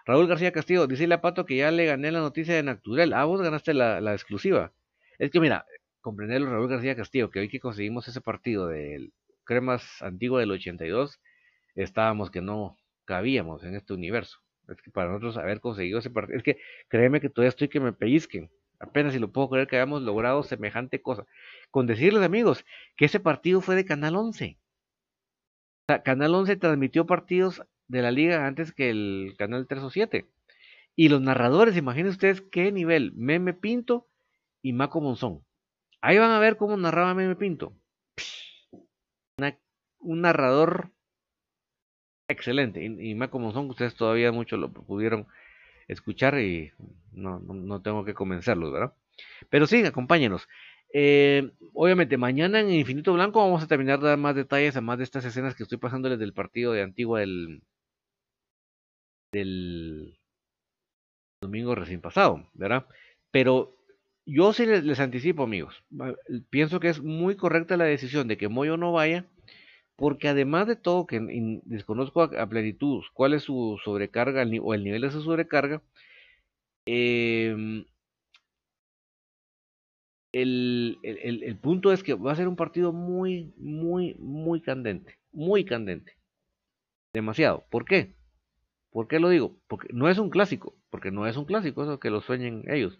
Speaker 3: Raúl García Castillo, dice a Pato que ya le gané la noticia de Naturel. Ah, vos ganaste la, la exclusiva. Es que mira, comprenderlo Raúl García Castillo, que hoy que conseguimos ese partido del Cremas Antiguo del 82, estábamos que no cabíamos en este universo. Es que para nosotros haber conseguido ese partido, es que créeme que todavía estoy que me pellizquen. Apenas si lo puedo creer que hayamos logrado semejante cosa. Con decirles, amigos, que ese partido fue de Canal 11. O sea, Canal 11 transmitió partidos de la liga antes que el Canal 3 o 7. Y los narradores, imagínense ustedes qué nivel. Meme Pinto y Maco Monzón. Ahí van a ver cómo narraba Meme Pinto. un narrador excelente. Y, y Maco Monzón, ustedes todavía mucho lo pudieron escuchar y no, no, tengo que convencerlos, ¿verdad? Pero sí, acompáñenos. Eh, obviamente, mañana en Infinito Blanco vamos a terminar de dar más detalles a más de estas escenas que estoy pasándoles del partido de Antigua del, del domingo recién pasado, ¿verdad? Pero yo sí les, anticipo, amigos. Pienso que es muy correcta la decisión de que Moyo no vaya porque además de todo, que desconozco a, plenitud cuál es su sobrecarga o el nivel de su sobrecarga, em, el, punto es que va a ser un partido muy, muy, muy candente, muy candente. Demasiado. ¿Por qué? ¿Por qué lo digo? Porque no es un clásico, porque no es un clásico, eso que lo sueñen ellos.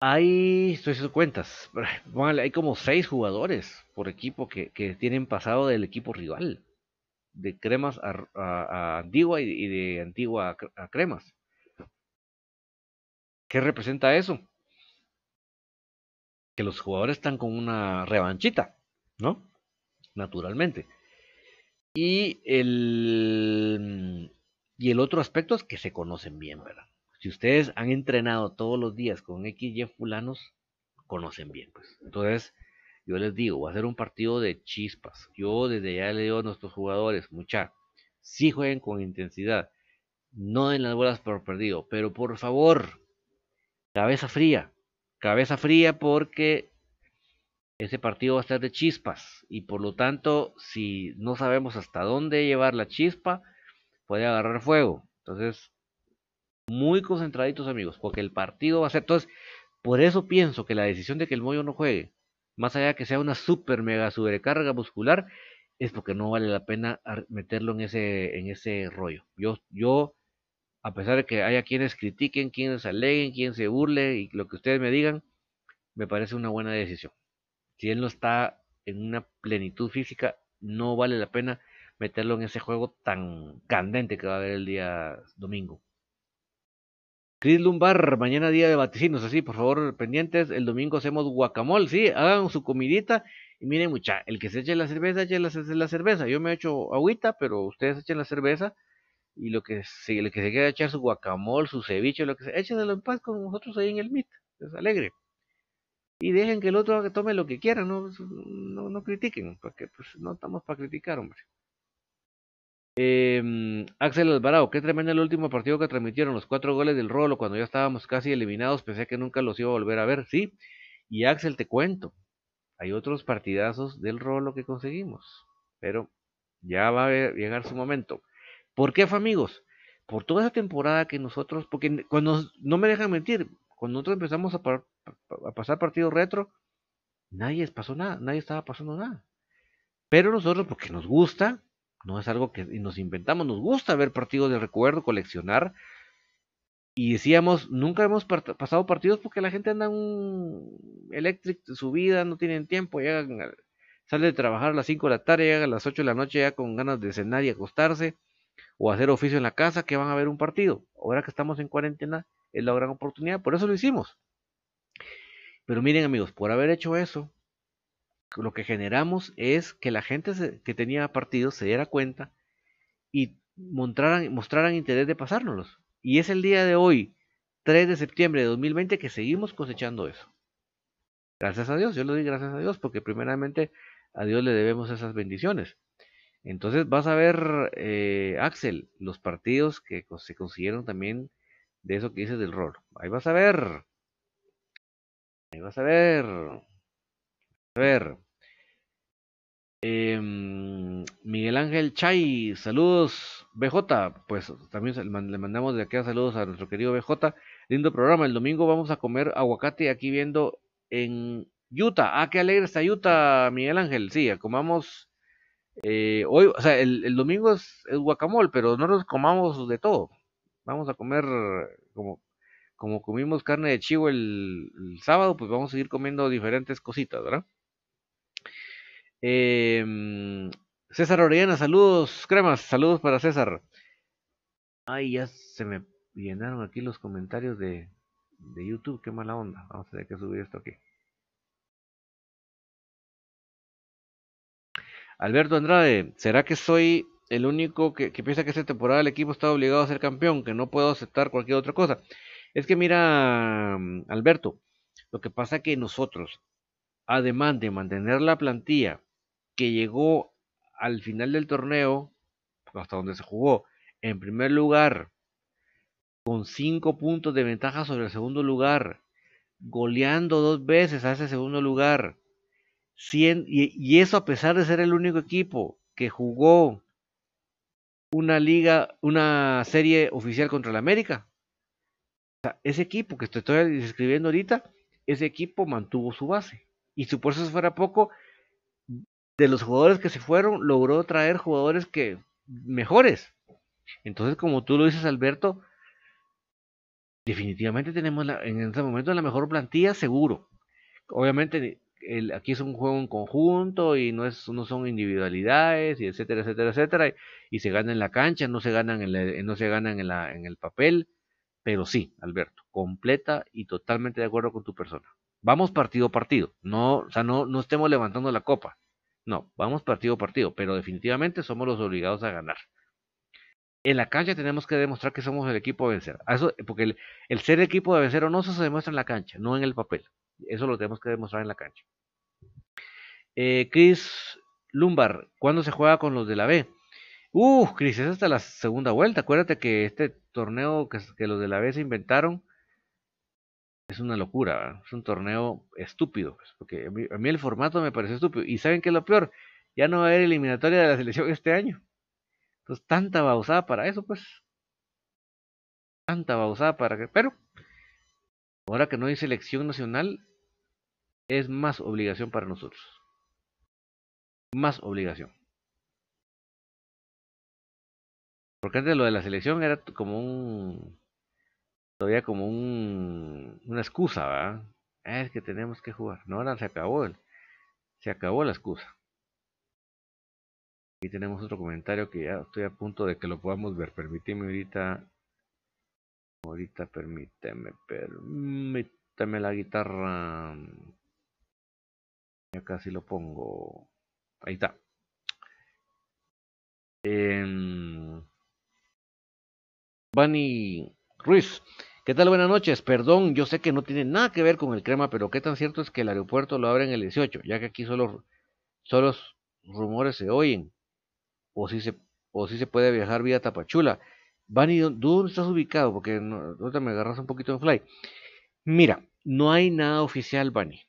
Speaker 3: Hay, estoy haciendo cuentas, <laughs> hay como seis jugadores por equipo que, tienen pasado del equipo rival, de Cremas a, Antigua y, de Antigua a, Cremas. ¿Qué representa eso? Que los jugadores están con una revanchita, ¿no? Naturalmente. Y el, y el otro aspecto es que se conocen bien, ¿verdad? Si ustedes han entrenado todos los días con XY fulanos, conocen bien, pues. Entonces, yo les digo, va a ser un partido de chispas. Yo desde ya le digo a nuestros jugadores, mucha, sí jueguen con intensidad. No den las bolas por perdido, pero por favor, cabeza fría. Cabeza fría porque ese partido va a estar de chispas y por lo tanto, si no sabemos hasta dónde llevar la chispa, puede agarrar fuego. Entonces, muy concentraditos amigos, porque el partido va a ser, entonces, por eso pienso que la decisión de que el Moyo no juegue, más allá de que sea una super mega sobrecarga muscular, es porque no vale la pena meterlo en ese, en ese rollo. Yo, yo, a pesar de que haya quienes critiquen, quienes aleguen, quien se burle y lo que ustedes me digan, me parece una buena decisión. Si él no está en una plenitud física, no vale la pena meterlo en ese juego tan candente que va a haber el día domingo. Cris Lumbar, mañana día de vaticinos, así, por favor, pendientes. El domingo hacemos guacamole, sí, hagan su comidita. Y miren, mucha, el que se eche la cerveza, eche la, la cerveza. Yo me he hecho agüita, pero ustedes echen la cerveza. y lo que el que se quiera echar su guacamole, su ceviche, lo que sea, échenlo en paz con nosotros ahí en el MIT, es alegre. Y dejen que el otro tome lo que quiera, no, no, no critiquen, porque pues no estamos para criticar, hombre. Eh, Axel Alvarado, qué tremendo el último partido que transmitieron, los cuatro goles del Rolo cuando ya estábamos casi eliminados, pensé que nunca los iba a volver a ver, sí. Y Axel, te cuento, hay otros partidazos del Rolo que conseguimos, pero ya va a llegar su momento. ¿Por qué, amigos? Por toda esa temporada que nosotros, porque cuando, no me dejan mentir, cuando nosotros empezamos a, a pasar partidos retro, nadie pasó nada, nadie estaba pasando nada. Pero nosotros, porque nos gusta, no es algo que nos inventamos, nos gusta ver partidos de recuerdo, coleccionar. Y decíamos, nunca hemos pasado partidos porque la gente anda un electric su vida, no tienen tiempo, llegan, sale de trabajar a las 5 de la tarde, llega a las 8 de la noche ya con ganas de cenar y acostarse o hacer oficio en la casa que van a ver un partido. Ahora que estamos en cuarentena es la gran oportunidad, por eso lo hicimos. Pero miren amigos, por haber hecho eso, lo que generamos es que la gente que tenía partidos se diera cuenta y mostraran, interés de pasárnoslos. Y es el día de hoy, 3 de septiembre de 2020, que seguimos cosechando eso. Gracias a Dios, yo lo doy gracias a Dios, porque primeramente a Dios le debemos esas bendiciones. Entonces vas a ver, eh, Axel, los partidos que se consiguieron también de eso que dices del rol. Ahí vas a ver. Ahí vas a ver. A ver. Em, Miguel Ángel Chay, saludos. BJ, pues también le mandamos de aquí a saludos a nuestro querido BJ, lindo programa, el domingo vamos a comer aguacate aquí viendo en Utah, ah, qué alegre está Utah, Miguel Ángel, sí, comamos eh, hoy, o sea, el, domingo es, guacamole, pero no nos comamos de todo, vamos a comer como, como comimos carne de chivo el sábado, pues vamos a seguir comiendo diferentes cositas, ¿verdad? Eh, César Orellana, saludos, cremas, saludos para César. Ay, ya se me llenaron aquí los comentarios de, de YouTube, qué mala onda. Vamos a tener que subir esto aquí. Alberto Andrade, ¿será que soy el único que, que, piensa que esta temporada el equipo está obligado a ser campeón, que no puedo aceptar cualquier otra cosa? Es que mira, Alberto, lo que pasa es que nosotros, además de mantener la plantilla que llegó al final del torneo, hasta donde se jugó, en primer lugar, con cinco puntos de ventaja sobre el segundo lugar, goleando dos veces a ese segundo lugar. y, eso a pesar de ser el único equipo que jugó una liga, una serie oficial contra el América. ese equipo que estoy describiendo ahorita, ese equipo mantuvo su base. Y si por eso fuera poco, de los jugadores que se fueron, logró traer jugadores que mejores. Entonces, como tú lo dices, Alberto, definitivamente tenemos en este momento la mejor plantilla, seguro. Obviamente, el, aquí es un juego en conjunto y no, es, no son individualidades, y etcétera, etcétera, etcétera. Y, se gana en la cancha, no se ganan en, no se ganan en, la, en el papel. Pero sí, Alberto, completa y totalmente de acuerdo con tu persona. Vamos partido a partido. No, o sea, no, no estemos levantando la copa. No, vamos partido a partido, pero definitivamente somos los obligados a ganar. En la cancha tenemos que demostrar que somos el equipo a vencer. Eso, porque el, ser equipo de vencer o no, se demuestra en la cancha, no en el papel. Eso lo tenemos que demostrar en la cancha. Eh, Chris Lumbar, ¿cuándo se juega con los de la B? Uh, Chris, es hasta la segunda vuelta. Acuérdate que este torneo que, que los de la B se inventaron es una locura, es un torneo estúpido, pues, porque a mí, el formato me parece estúpido. Y ¿saben qué es lo peor? Ya no va a haber eliminatoria de la selección este año. Entonces, tanta bausada para eso, pues. Tanta bausada para que... Pero, ahora que no hay selección nacional, es más obligación para nosotros. Más obligación. Porque antes lo de la selección era como un todavía como un, una excusa, ¿verdad? Ah, es que tenemos que jugar. No, ahora se acabó, se acabó la excusa. Aquí tenemos otro comentario que ya estoy a punto de que lo podamos ver. Permíteme ahorita. Ahorita permíteme, permíteme la guitarra. Ya casi lo pongo. Ahí está. Eh, Bani Ruiz. ¿Qué tal? Buenas noches. Perdón, yo sé que no tiene nada que ver con el crema, pero qué tan cierto es que el aeropuerto lo abren el 18, ya que aquí solo, solo rumores se oyen. O si se, o si se puede viajar vía Tapachula. Bani, ¿dónde estás ubicado? Porque no, ahorita me agarras un poquito en fly. Mira, no hay nada oficial, Bani.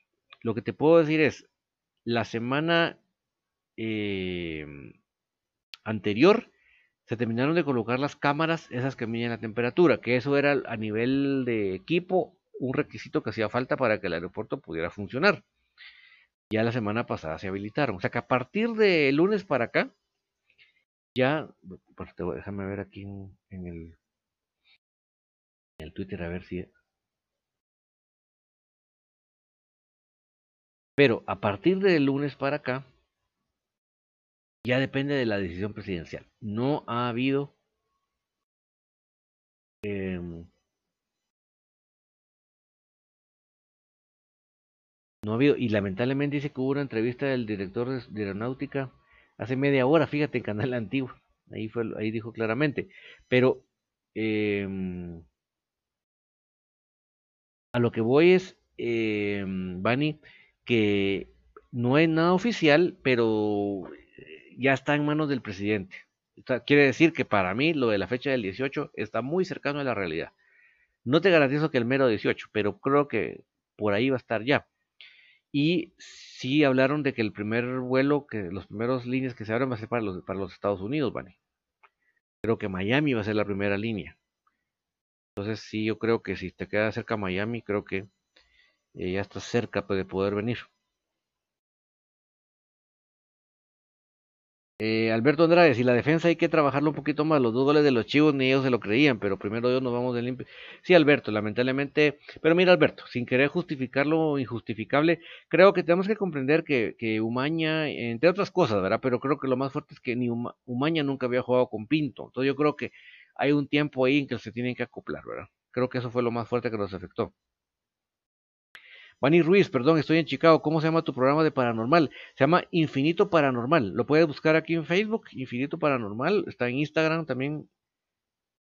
Speaker 3: Lo que te puedo decir es, la semana eh, anterior se terminaron de colocar las cámaras, esas que miden la temperatura, que eso era a nivel de equipo un requisito que hacía falta para que el aeropuerto pudiera funcionar. Ya la semana pasada se habilitaron. O sea que a partir de lunes para acá, ya, déjame ver aquí en, el, en el Twitter a ver si... Pero a partir del lunes para acá, ya depende de la decisión presidencial. No ha habido eh, no ha habido y lamentablemente dice que hubo una entrevista del director de aeronáutica hace media hora, fíjate en canal antiguo, ahí fue ahí dijo claramente, pero eh, a lo que voy es eh, Bani que no es nada oficial, pero ya está en manos del presidente. quiere decir que para mí lo de la fecha del 18 está muy cercano a la realidad. No te garantizo que el mero 18, pero creo que por ahí va a estar ya. Y sí hablaron de que el primer vuelo, que los primeros líneas que se abren va a ser para los, Estados Unidos, ¿vale? Creo que Miami va a ser la primera línea. Entonces sí, yo creo que si te queda cerca Miami, creo que eh, ya estás cerca de poder venir. Eh, Alberto Andrade, si la defensa hay que trabajarlo un poquito más, los dos de los chivos ni ellos se lo creían, pero primero Dios nos vamos de limpio. Sí, Alberto, lamentablemente, pero mira Alberto, sin querer justificar lo injustificable, creo que tenemos que comprender que, que Umaña, entre otras cosas, ¿verdad? Pero creo que lo más fuerte es que ni Umaña nunca había jugado con Pinto, entonces yo creo que hay un tiempo ahí en que se tienen que acoplar, ¿verdad? Creo que eso fue lo más fuerte que nos afectó. Vani Ruiz, perdón, estoy en Chicago. ¿Cómo se llama tu programa de paranormal? Se llama Infinito Paranormal. Lo puedes buscar aquí en Facebook, Infinito Paranormal. Está en Instagram también.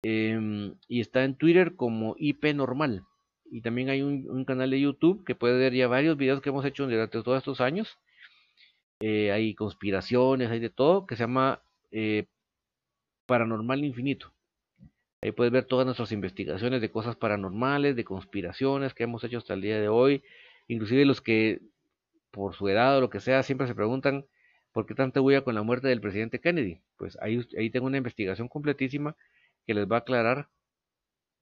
Speaker 3: Eh, y está en Twitter como IP Normal. Y también hay un, un, canal de YouTube que puede ver ya varios videos que hemos hecho durante todos estos años. Eh, hay conspiraciones, hay de todo, que se llama eh, Paranormal Infinito. Ahí puedes ver todas nuestras investigaciones de cosas paranormales, de conspiraciones que hemos hecho hasta el día de hoy. Inclusive los que por su edad o lo que sea siempre se preguntan por qué tanta huella con la muerte del presidente Kennedy. Pues ahí, ahí tengo una investigación completísima que les va a aclarar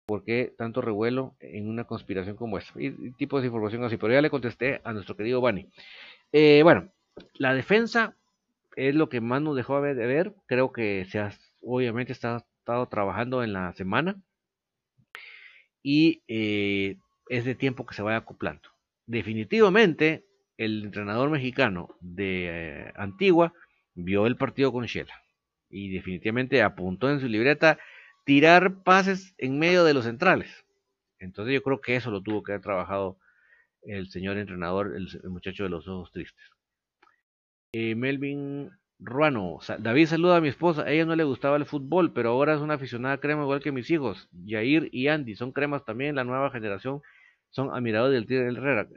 Speaker 3: por qué tanto revuelo en una conspiración como esta. Y, tipos de información así. Pero ya le contesté a nuestro querido Bani. Eh, bueno, la defensa es lo que más nos dejó de ver. Creo que se obviamente está estado trabajando en la semana y eh, es de tiempo que se vaya acoplando. Definitivamente, el entrenador mexicano de eh, Antigua vio el partido con Shela y definitivamente apuntó en su libreta tirar pases en medio de los centrales. Entonces yo creo que eso lo tuvo que haber trabajado el señor entrenador, el, muchacho de los ojos tristes. Eh, Melvin Ruano, David saluda a mi esposa, a ella no le gustaba el fútbol, pero ahora es una aficionada crema igual que mis hijos, Jair y Andy, son cremas también, la nueva generación, son admiradores del Tigre Herrera.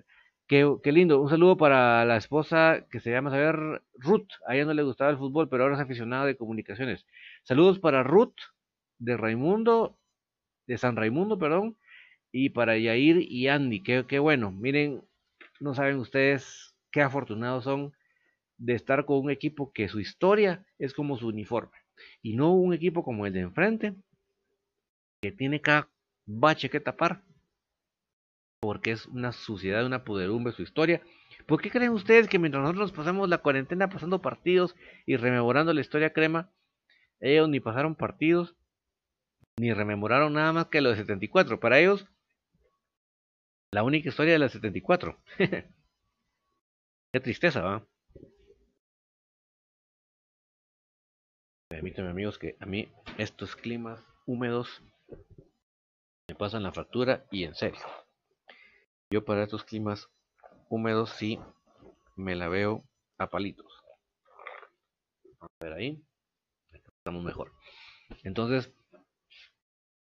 Speaker 3: Qué, qué, lindo, un saludo para la esposa que se llama saber Ruth, a ella no le gustaba el fútbol, pero ahora es aficionada de comunicaciones. Saludos para Ruth, de Raimundo, de San Raimundo, perdón, y para Yair y Andy, qué, qué bueno, miren, no saben ustedes qué afortunados son de estar con un equipo que su historia es como su uniforme y no un equipo como el de enfrente que tiene cada bache que tapar porque es una suciedad, una puderumbre su historia. ¿Por qué creen ustedes que mientras nosotros pasamos la cuarentena pasando partidos y rememorando la historia crema, ellos ni pasaron partidos ni rememoraron nada más que lo de 74? Para ellos, la única historia de la <laughs> 74. Qué tristeza, ¿va? Permítanme amigos que a mí estos climas húmedos me pasan la factura y en serio. Yo para estos climas húmedos sí me la veo a palitos. A ver ahí. Estamos mejor. Entonces,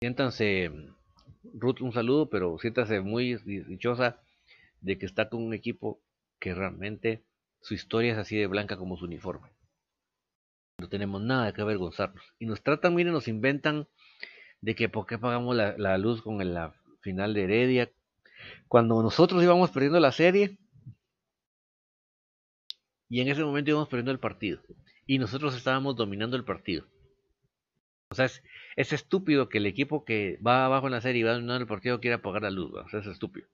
Speaker 3: siéntanse, Ruth, un saludo, pero siéntanse muy dichosa de que está con un equipo que realmente su historia es así de blanca como su uniforme. No tenemos nada que avergonzarnos. Y nos tratan, miren, nos inventan de que por qué pagamos la, luz con la final de Heredia. Cuando nosotros íbamos perdiendo la serie, y en ese momento íbamos perdiendo el partido. Y nosotros estábamos dominando el partido. O sea, es, estúpido que el equipo que va abajo en la serie y va dominando el partido quiera apagar la luz. O sea, es estúpido.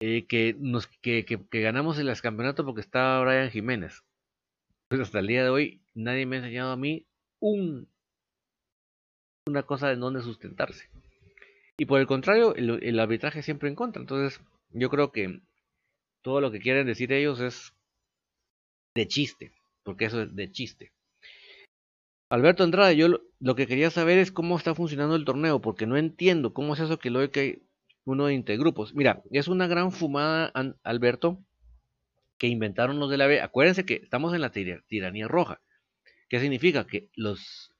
Speaker 3: Eh, que, que, ganamos el campeonato porque estaba Brian Jiménez. Pues hasta el día de hoy nadie me ha enseñado a mí un, una cosa de dónde sustentarse. Y por el contrario, el, el, arbitraje siempre en contra. Entonces, yo creo que todo lo que quieren decir ellos es de chiste, porque eso es de chiste. Alberto Andrade, yo lo, que quería saber es cómo está funcionando el torneo, porque no entiendo cómo es eso que lo que uno de intergrupos. Mira, es una gran fumada, Alberto, que inventaron los de la B. Acuérdense que estamos en la tiranía roja. ¿Qué significa? Que los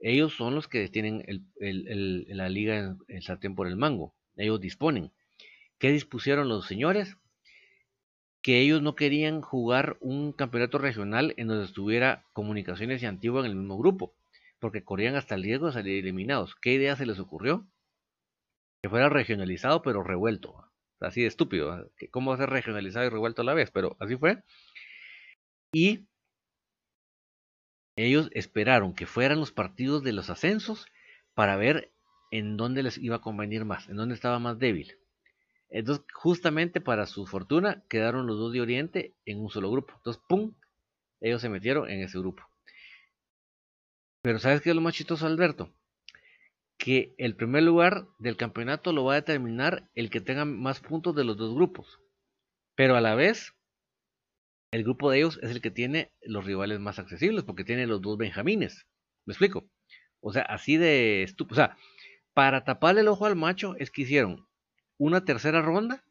Speaker 3: ellos son los que tienen la liga en el sartén por el mango. Ellos disponen. ¿Qué dispusieron los señores? Que ellos no querían jugar un campeonato regional en donde estuviera Comunicaciones y Antigua en el mismo grupo, porque corrían hasta el riesgo de salir eliminados. ¿Qué idea se les ocurrió? que fuera regionalizado pero revuelto. Así de estúpido. ¿Cómo va a ser regionalizado y revuelto a la vez? Pero así fue. Y ellos esperaron que fueran los partidos de los ascensos para ver en dónde les iba a convenir más, en dónde estaba más débil. Entonces, justamente para su fortuna, quedaron los dos de Oriente en un solo grupo. Entonces, ¡pum! Ellos se metieron en ese grupo. Pero ¿sabes qué es lo más chistoso, Alberto? Que el primer lugar del campeonato lo va a determinar el que tenga más puntos de los dos grupos. Pero a la vez, el grupo de ellos es el que tiene los rivales más accesibles, porque tiene los dos benjamines. ¿Me explico? O sea, así de estúpido. O sea, para taparle el ojo al macho es que hicieron una tercera ronda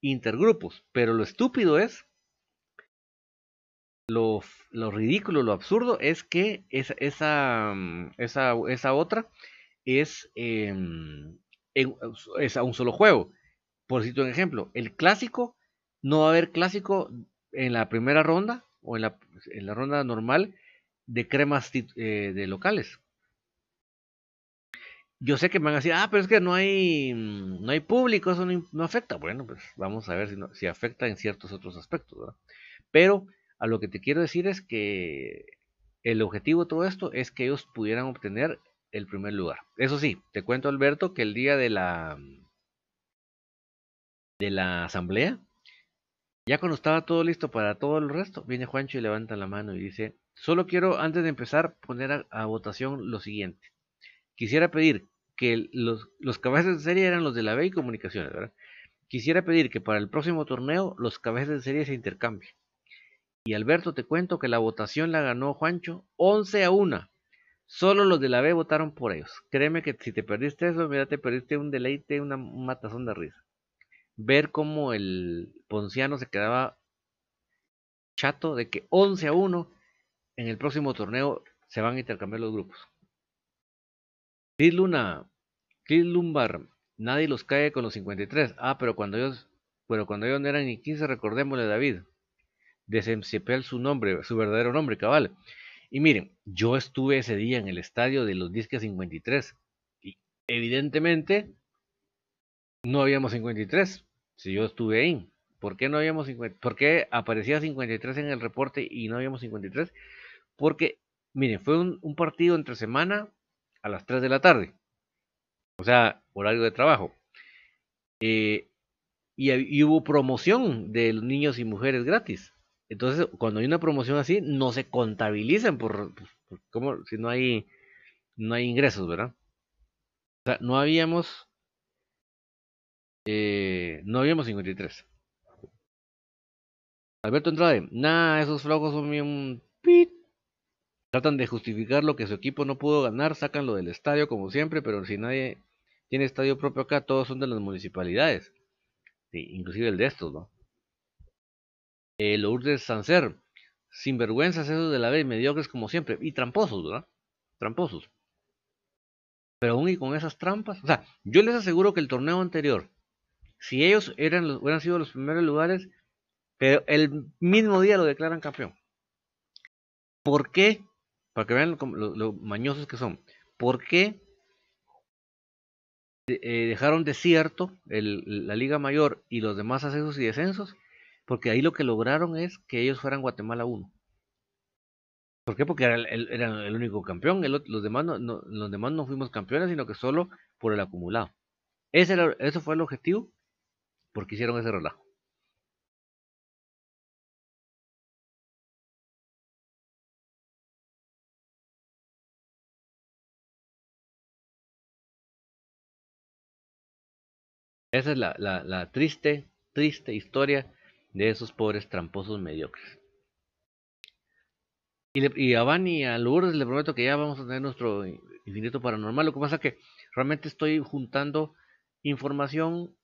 Speaker 3: intergrupos. Pero lo estúpido es, lo, lo ridículo, lo absurdo es que esa, esa, esa, esa otra es, em, es a un solo juego. Por cito un ejemplo, el clásico, no va a haber clásico en la primera ronda o en la, en la ronda normal de cremas eh, de locales. Yo sé que me van a decir, ah, pero es que no hay, no hay público, eso no, afecta. Bueno, pues vamos a ver si, si afecta en ciertos otros aspectos. Pero a lo que te quiero decir es que el objetivo de todo esto es que ellos pudieran obtener el primer lugar. Eso sí, te cuento Alberto que el día de la de la asamblea, ya cuando estaba todo listo para todo el resto, viene Juancho y levanta la mano y dice, solo quiero antes de empezar poner a, votación lo siguiente. Quisiera pedir que los, los cabezas de serie eran los de la B y comunicaciones, ¿verdad? Quisiera pedir que para el próximo torneo los cabezas de serie se intercambien. Y Alberto, te cuento que la votación la ganó Juancho 11 a 1. Solo los de la B votaron por ellos. Créeme que si te perdiste eso, mira, te perdiste un deleite, una, un matazón de risa. Ver cómo el Ponciano se quedaba chato de que 11 a 1 en el próximo torneo se van a intercambiar los grupos. Chris Luna, Chris Lumbar, nadie los cae con los 53. Ah, pero cuando ellos, pero cuando ellos no eran ni 15, recordémosle David. Desemciepel su nombre, su verdadero nombre, cabal. Y miren, yo estuve ese día en el estadio de los Disques 53 y evidentemente no habíamos 53 si yo estuve ahí. ¿Por qué no habíamos 50? ¿Por qué aparecía 53 en el reporte y no habíamos 53? Porque, miren, fue un, partido entre semana a las 3 de la tarde. O sea, horario de trabajo. Eh, y, y, hubo promoción de los niños y mujeres gratis. Entonces, cuando hay una promoción así, no se contabilizan por, como si no hay no hay ingresos, ¿verdad? O sea, no habíamos eh, no habíamos 53. Alberto Andrade, nada, esos flojos son un pit. Tratan de justificar lo que su equipo no pudo ganar, sacan lo del estadio como siempre, pero si nadie tiene estadio propio acá, todos son de las municipalidades. Sí, inclusive el de estos, ¿no? Eh, Lourdes Sancer, sinvergüenzas esos de la B, mediocres como siempre, y tramposos, ¿verdad? Tramposos. Pero aún y con esas trampas, o sea, yo les aseguro que el torneo anterior, si ellos eran hubieran sido los primeros lugares, pero el mismo día lo declaran campeón. ¿Por qué? Para que vean lo, mañosos que son. ¿Por qué eh, dejaron desierto la Liga Mayor y los demás ascensos y descensos? Porque ahí lo que lograron es que ellos fueran Guatemala 1. ¿Por qué? Porque era el, único campeón. los, demás no, los demás no fuimos campeones, sino que solo por el acumulado. Ese, era, fue el objetivo porque hicieron ese relajo. Esa es la, la, la triste, triste historia de esos pobres tramposos mediocres. Y, a Van y a Lourdes le prometo que ya vamos a tener nuestro infinito paranormal. Lo que pasa que realmente estoy juntando información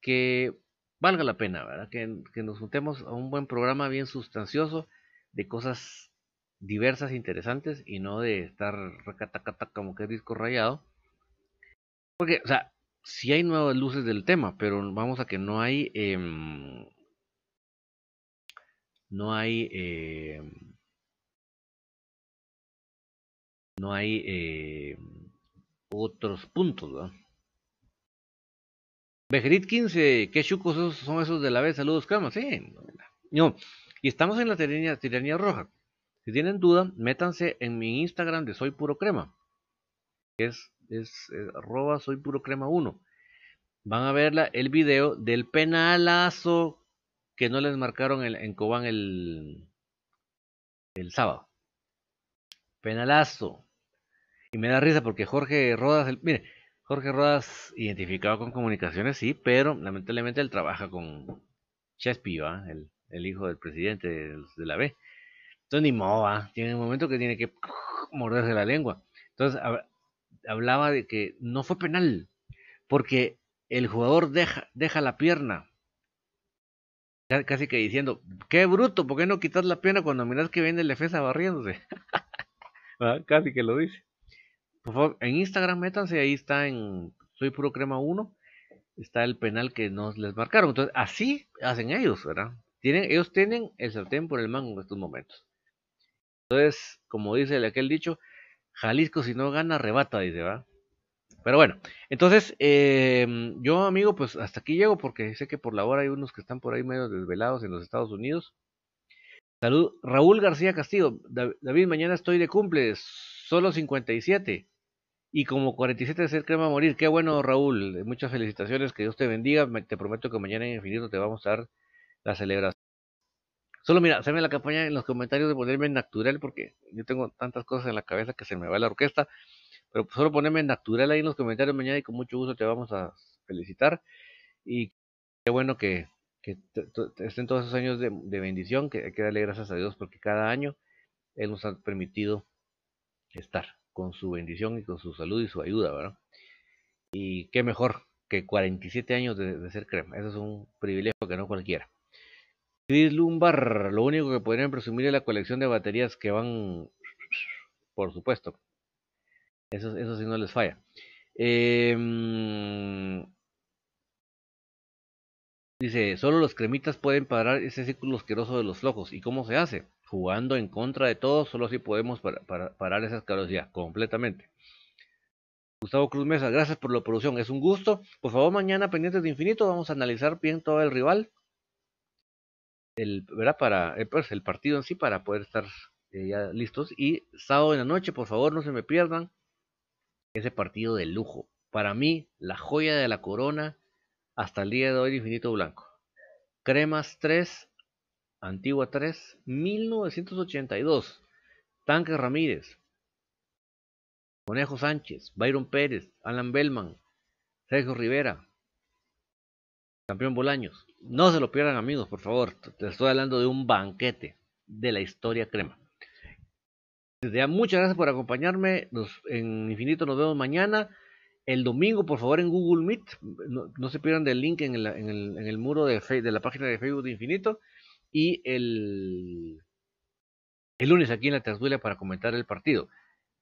Speaker 3: que valga la pena, ¿verdad? Que, nos juntemos a un buen programa bien sustancioso de cosas diversas interesantes y no de estar recatacata como que disco rayado. Porque, o sea, sí hay nuevas luces del tema, pero vamos a que no hay... Em, no hay... Eh, no hay eh, otros puntos. ¿verdad? Bejerit 15, qué chucos son esos de la vez, saludos, cama, sí. No, y estamos en la tiranía, tiranía roja. Si tienen duda, métanse en mi Instagram de Soy Puro Crema. Es, es, arroba Soy Puro Crema 1. Van a ver el video del penalazo que no les marcaron en Cobán el, el sábado. Penalazo. Y me da risa porque Jorge Rodas, el, mire, Jorge Rodas identificado con comunicaciones, sí, pero lamentablemente él trabaja con Chespi, el, el, hijo del presidente de, la B. Entonces ni modo, tiene un momento que tiene que morderse la lengua. Entonces hablaba de que no fue penal, porque el jugador deja, deja la pierna. Casi que diciendo, qué bruto, ¿por qué no quitas la pierna cuando miras que viene el defensa barriéndose? <laughs> Casi que lo dice. Por favor, en Instagram métanse, ahí está en Soy Puro Crema 1, está el penal que nos les marcaron. Entonces, así hacen ellos, ¿verdad? Tienen, ellos tienen el sartén por el mango en estos momentos. Entonces, como dice aquel dicho, Jalisco si no gana, arrebata, dice, ¿verdad? Pero bueno, entonces, eh, yo amigo, pues hasta aquí llego porque sé que por la hora hay unos que están por ahí medio desvelados en los Estados Unidos. Salud, Raúl García Castillo. David, mañana estoy de cumple, solo 57 y como 47 de ser crema a morir. Qué bueno, Raúl. Muchas felicitaciones. Que Dios te bendiga. Te prometo que mañana en Infinito te vamos a dar la celebración. Solo mira, hazme la campaña en los comentarios de ponerme en natural porque yo tengo tantas cosas en la cabeza que se me va la orquesta. Pero solo ponerme en natural ahí en los comentarios mañana y con mucho gusto te vamos a felicitar. Y qué bueno que, estén todos esos años de, de bendición, que hay que darle gracias a Dios porque cada año Él nos ha permitido estar con su bendición y con su salud y su ayuda, ¿verdad? Y qué mejor que 47 años de, ser crema. Eso es un privilegio que no cualquiera. Chris Lumbar, lo único que podrían presumir es la colección de baterías que van, por supuesto. Eso, sí no les falla. Em, dice, solo los cremitas pueden parar ese círculo asqueroso de los flojos. ¿Y cómo se hace? jugando en contra de todos, solo así podemos parar esas carosidades completamente. Gustavo Cruz Mesa, gracias por la producción, es un gusto. Por favor, mañana pendientes de infinito, vamos a analizar bien todo el rival. El, ¿verdad? Para eh, pues, el partido en sí, para poder estar eh, ya listos. Y sábado en la noche, por favor, no se me pierdan ese partido de lujo. Para mí, la joya de la corona hasta el día de hoy, Infinito Blanco. Cremas 3, Antigua 3, 1982. Tanque Ramírez, Conejo Sánchez, Byron Pérez, Alan Bellman, Sergio Rivera, campeón Bolaños. No se lo pierdan amigos, por favor. Te estoy hablando de un banquete de la historia crema. Muchas gracias por acompañarme. en Infinito nos vemos mañana. El domingo, por favor, en Google Meet. No, se pierdan del link en el, muro de, de la página de Facebook de Infinito y el, el lunes aquí en la tertulia para comentar el partido.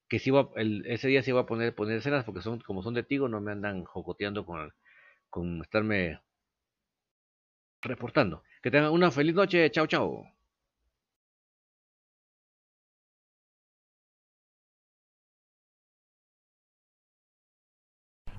Speaker 3: que sí va, el, ese día sí va a poner, poner escenas porque son, como son de Tigo, no me andan jocoteando con, con estarme reportando. Que tengan una feliz noche. Chao, chao.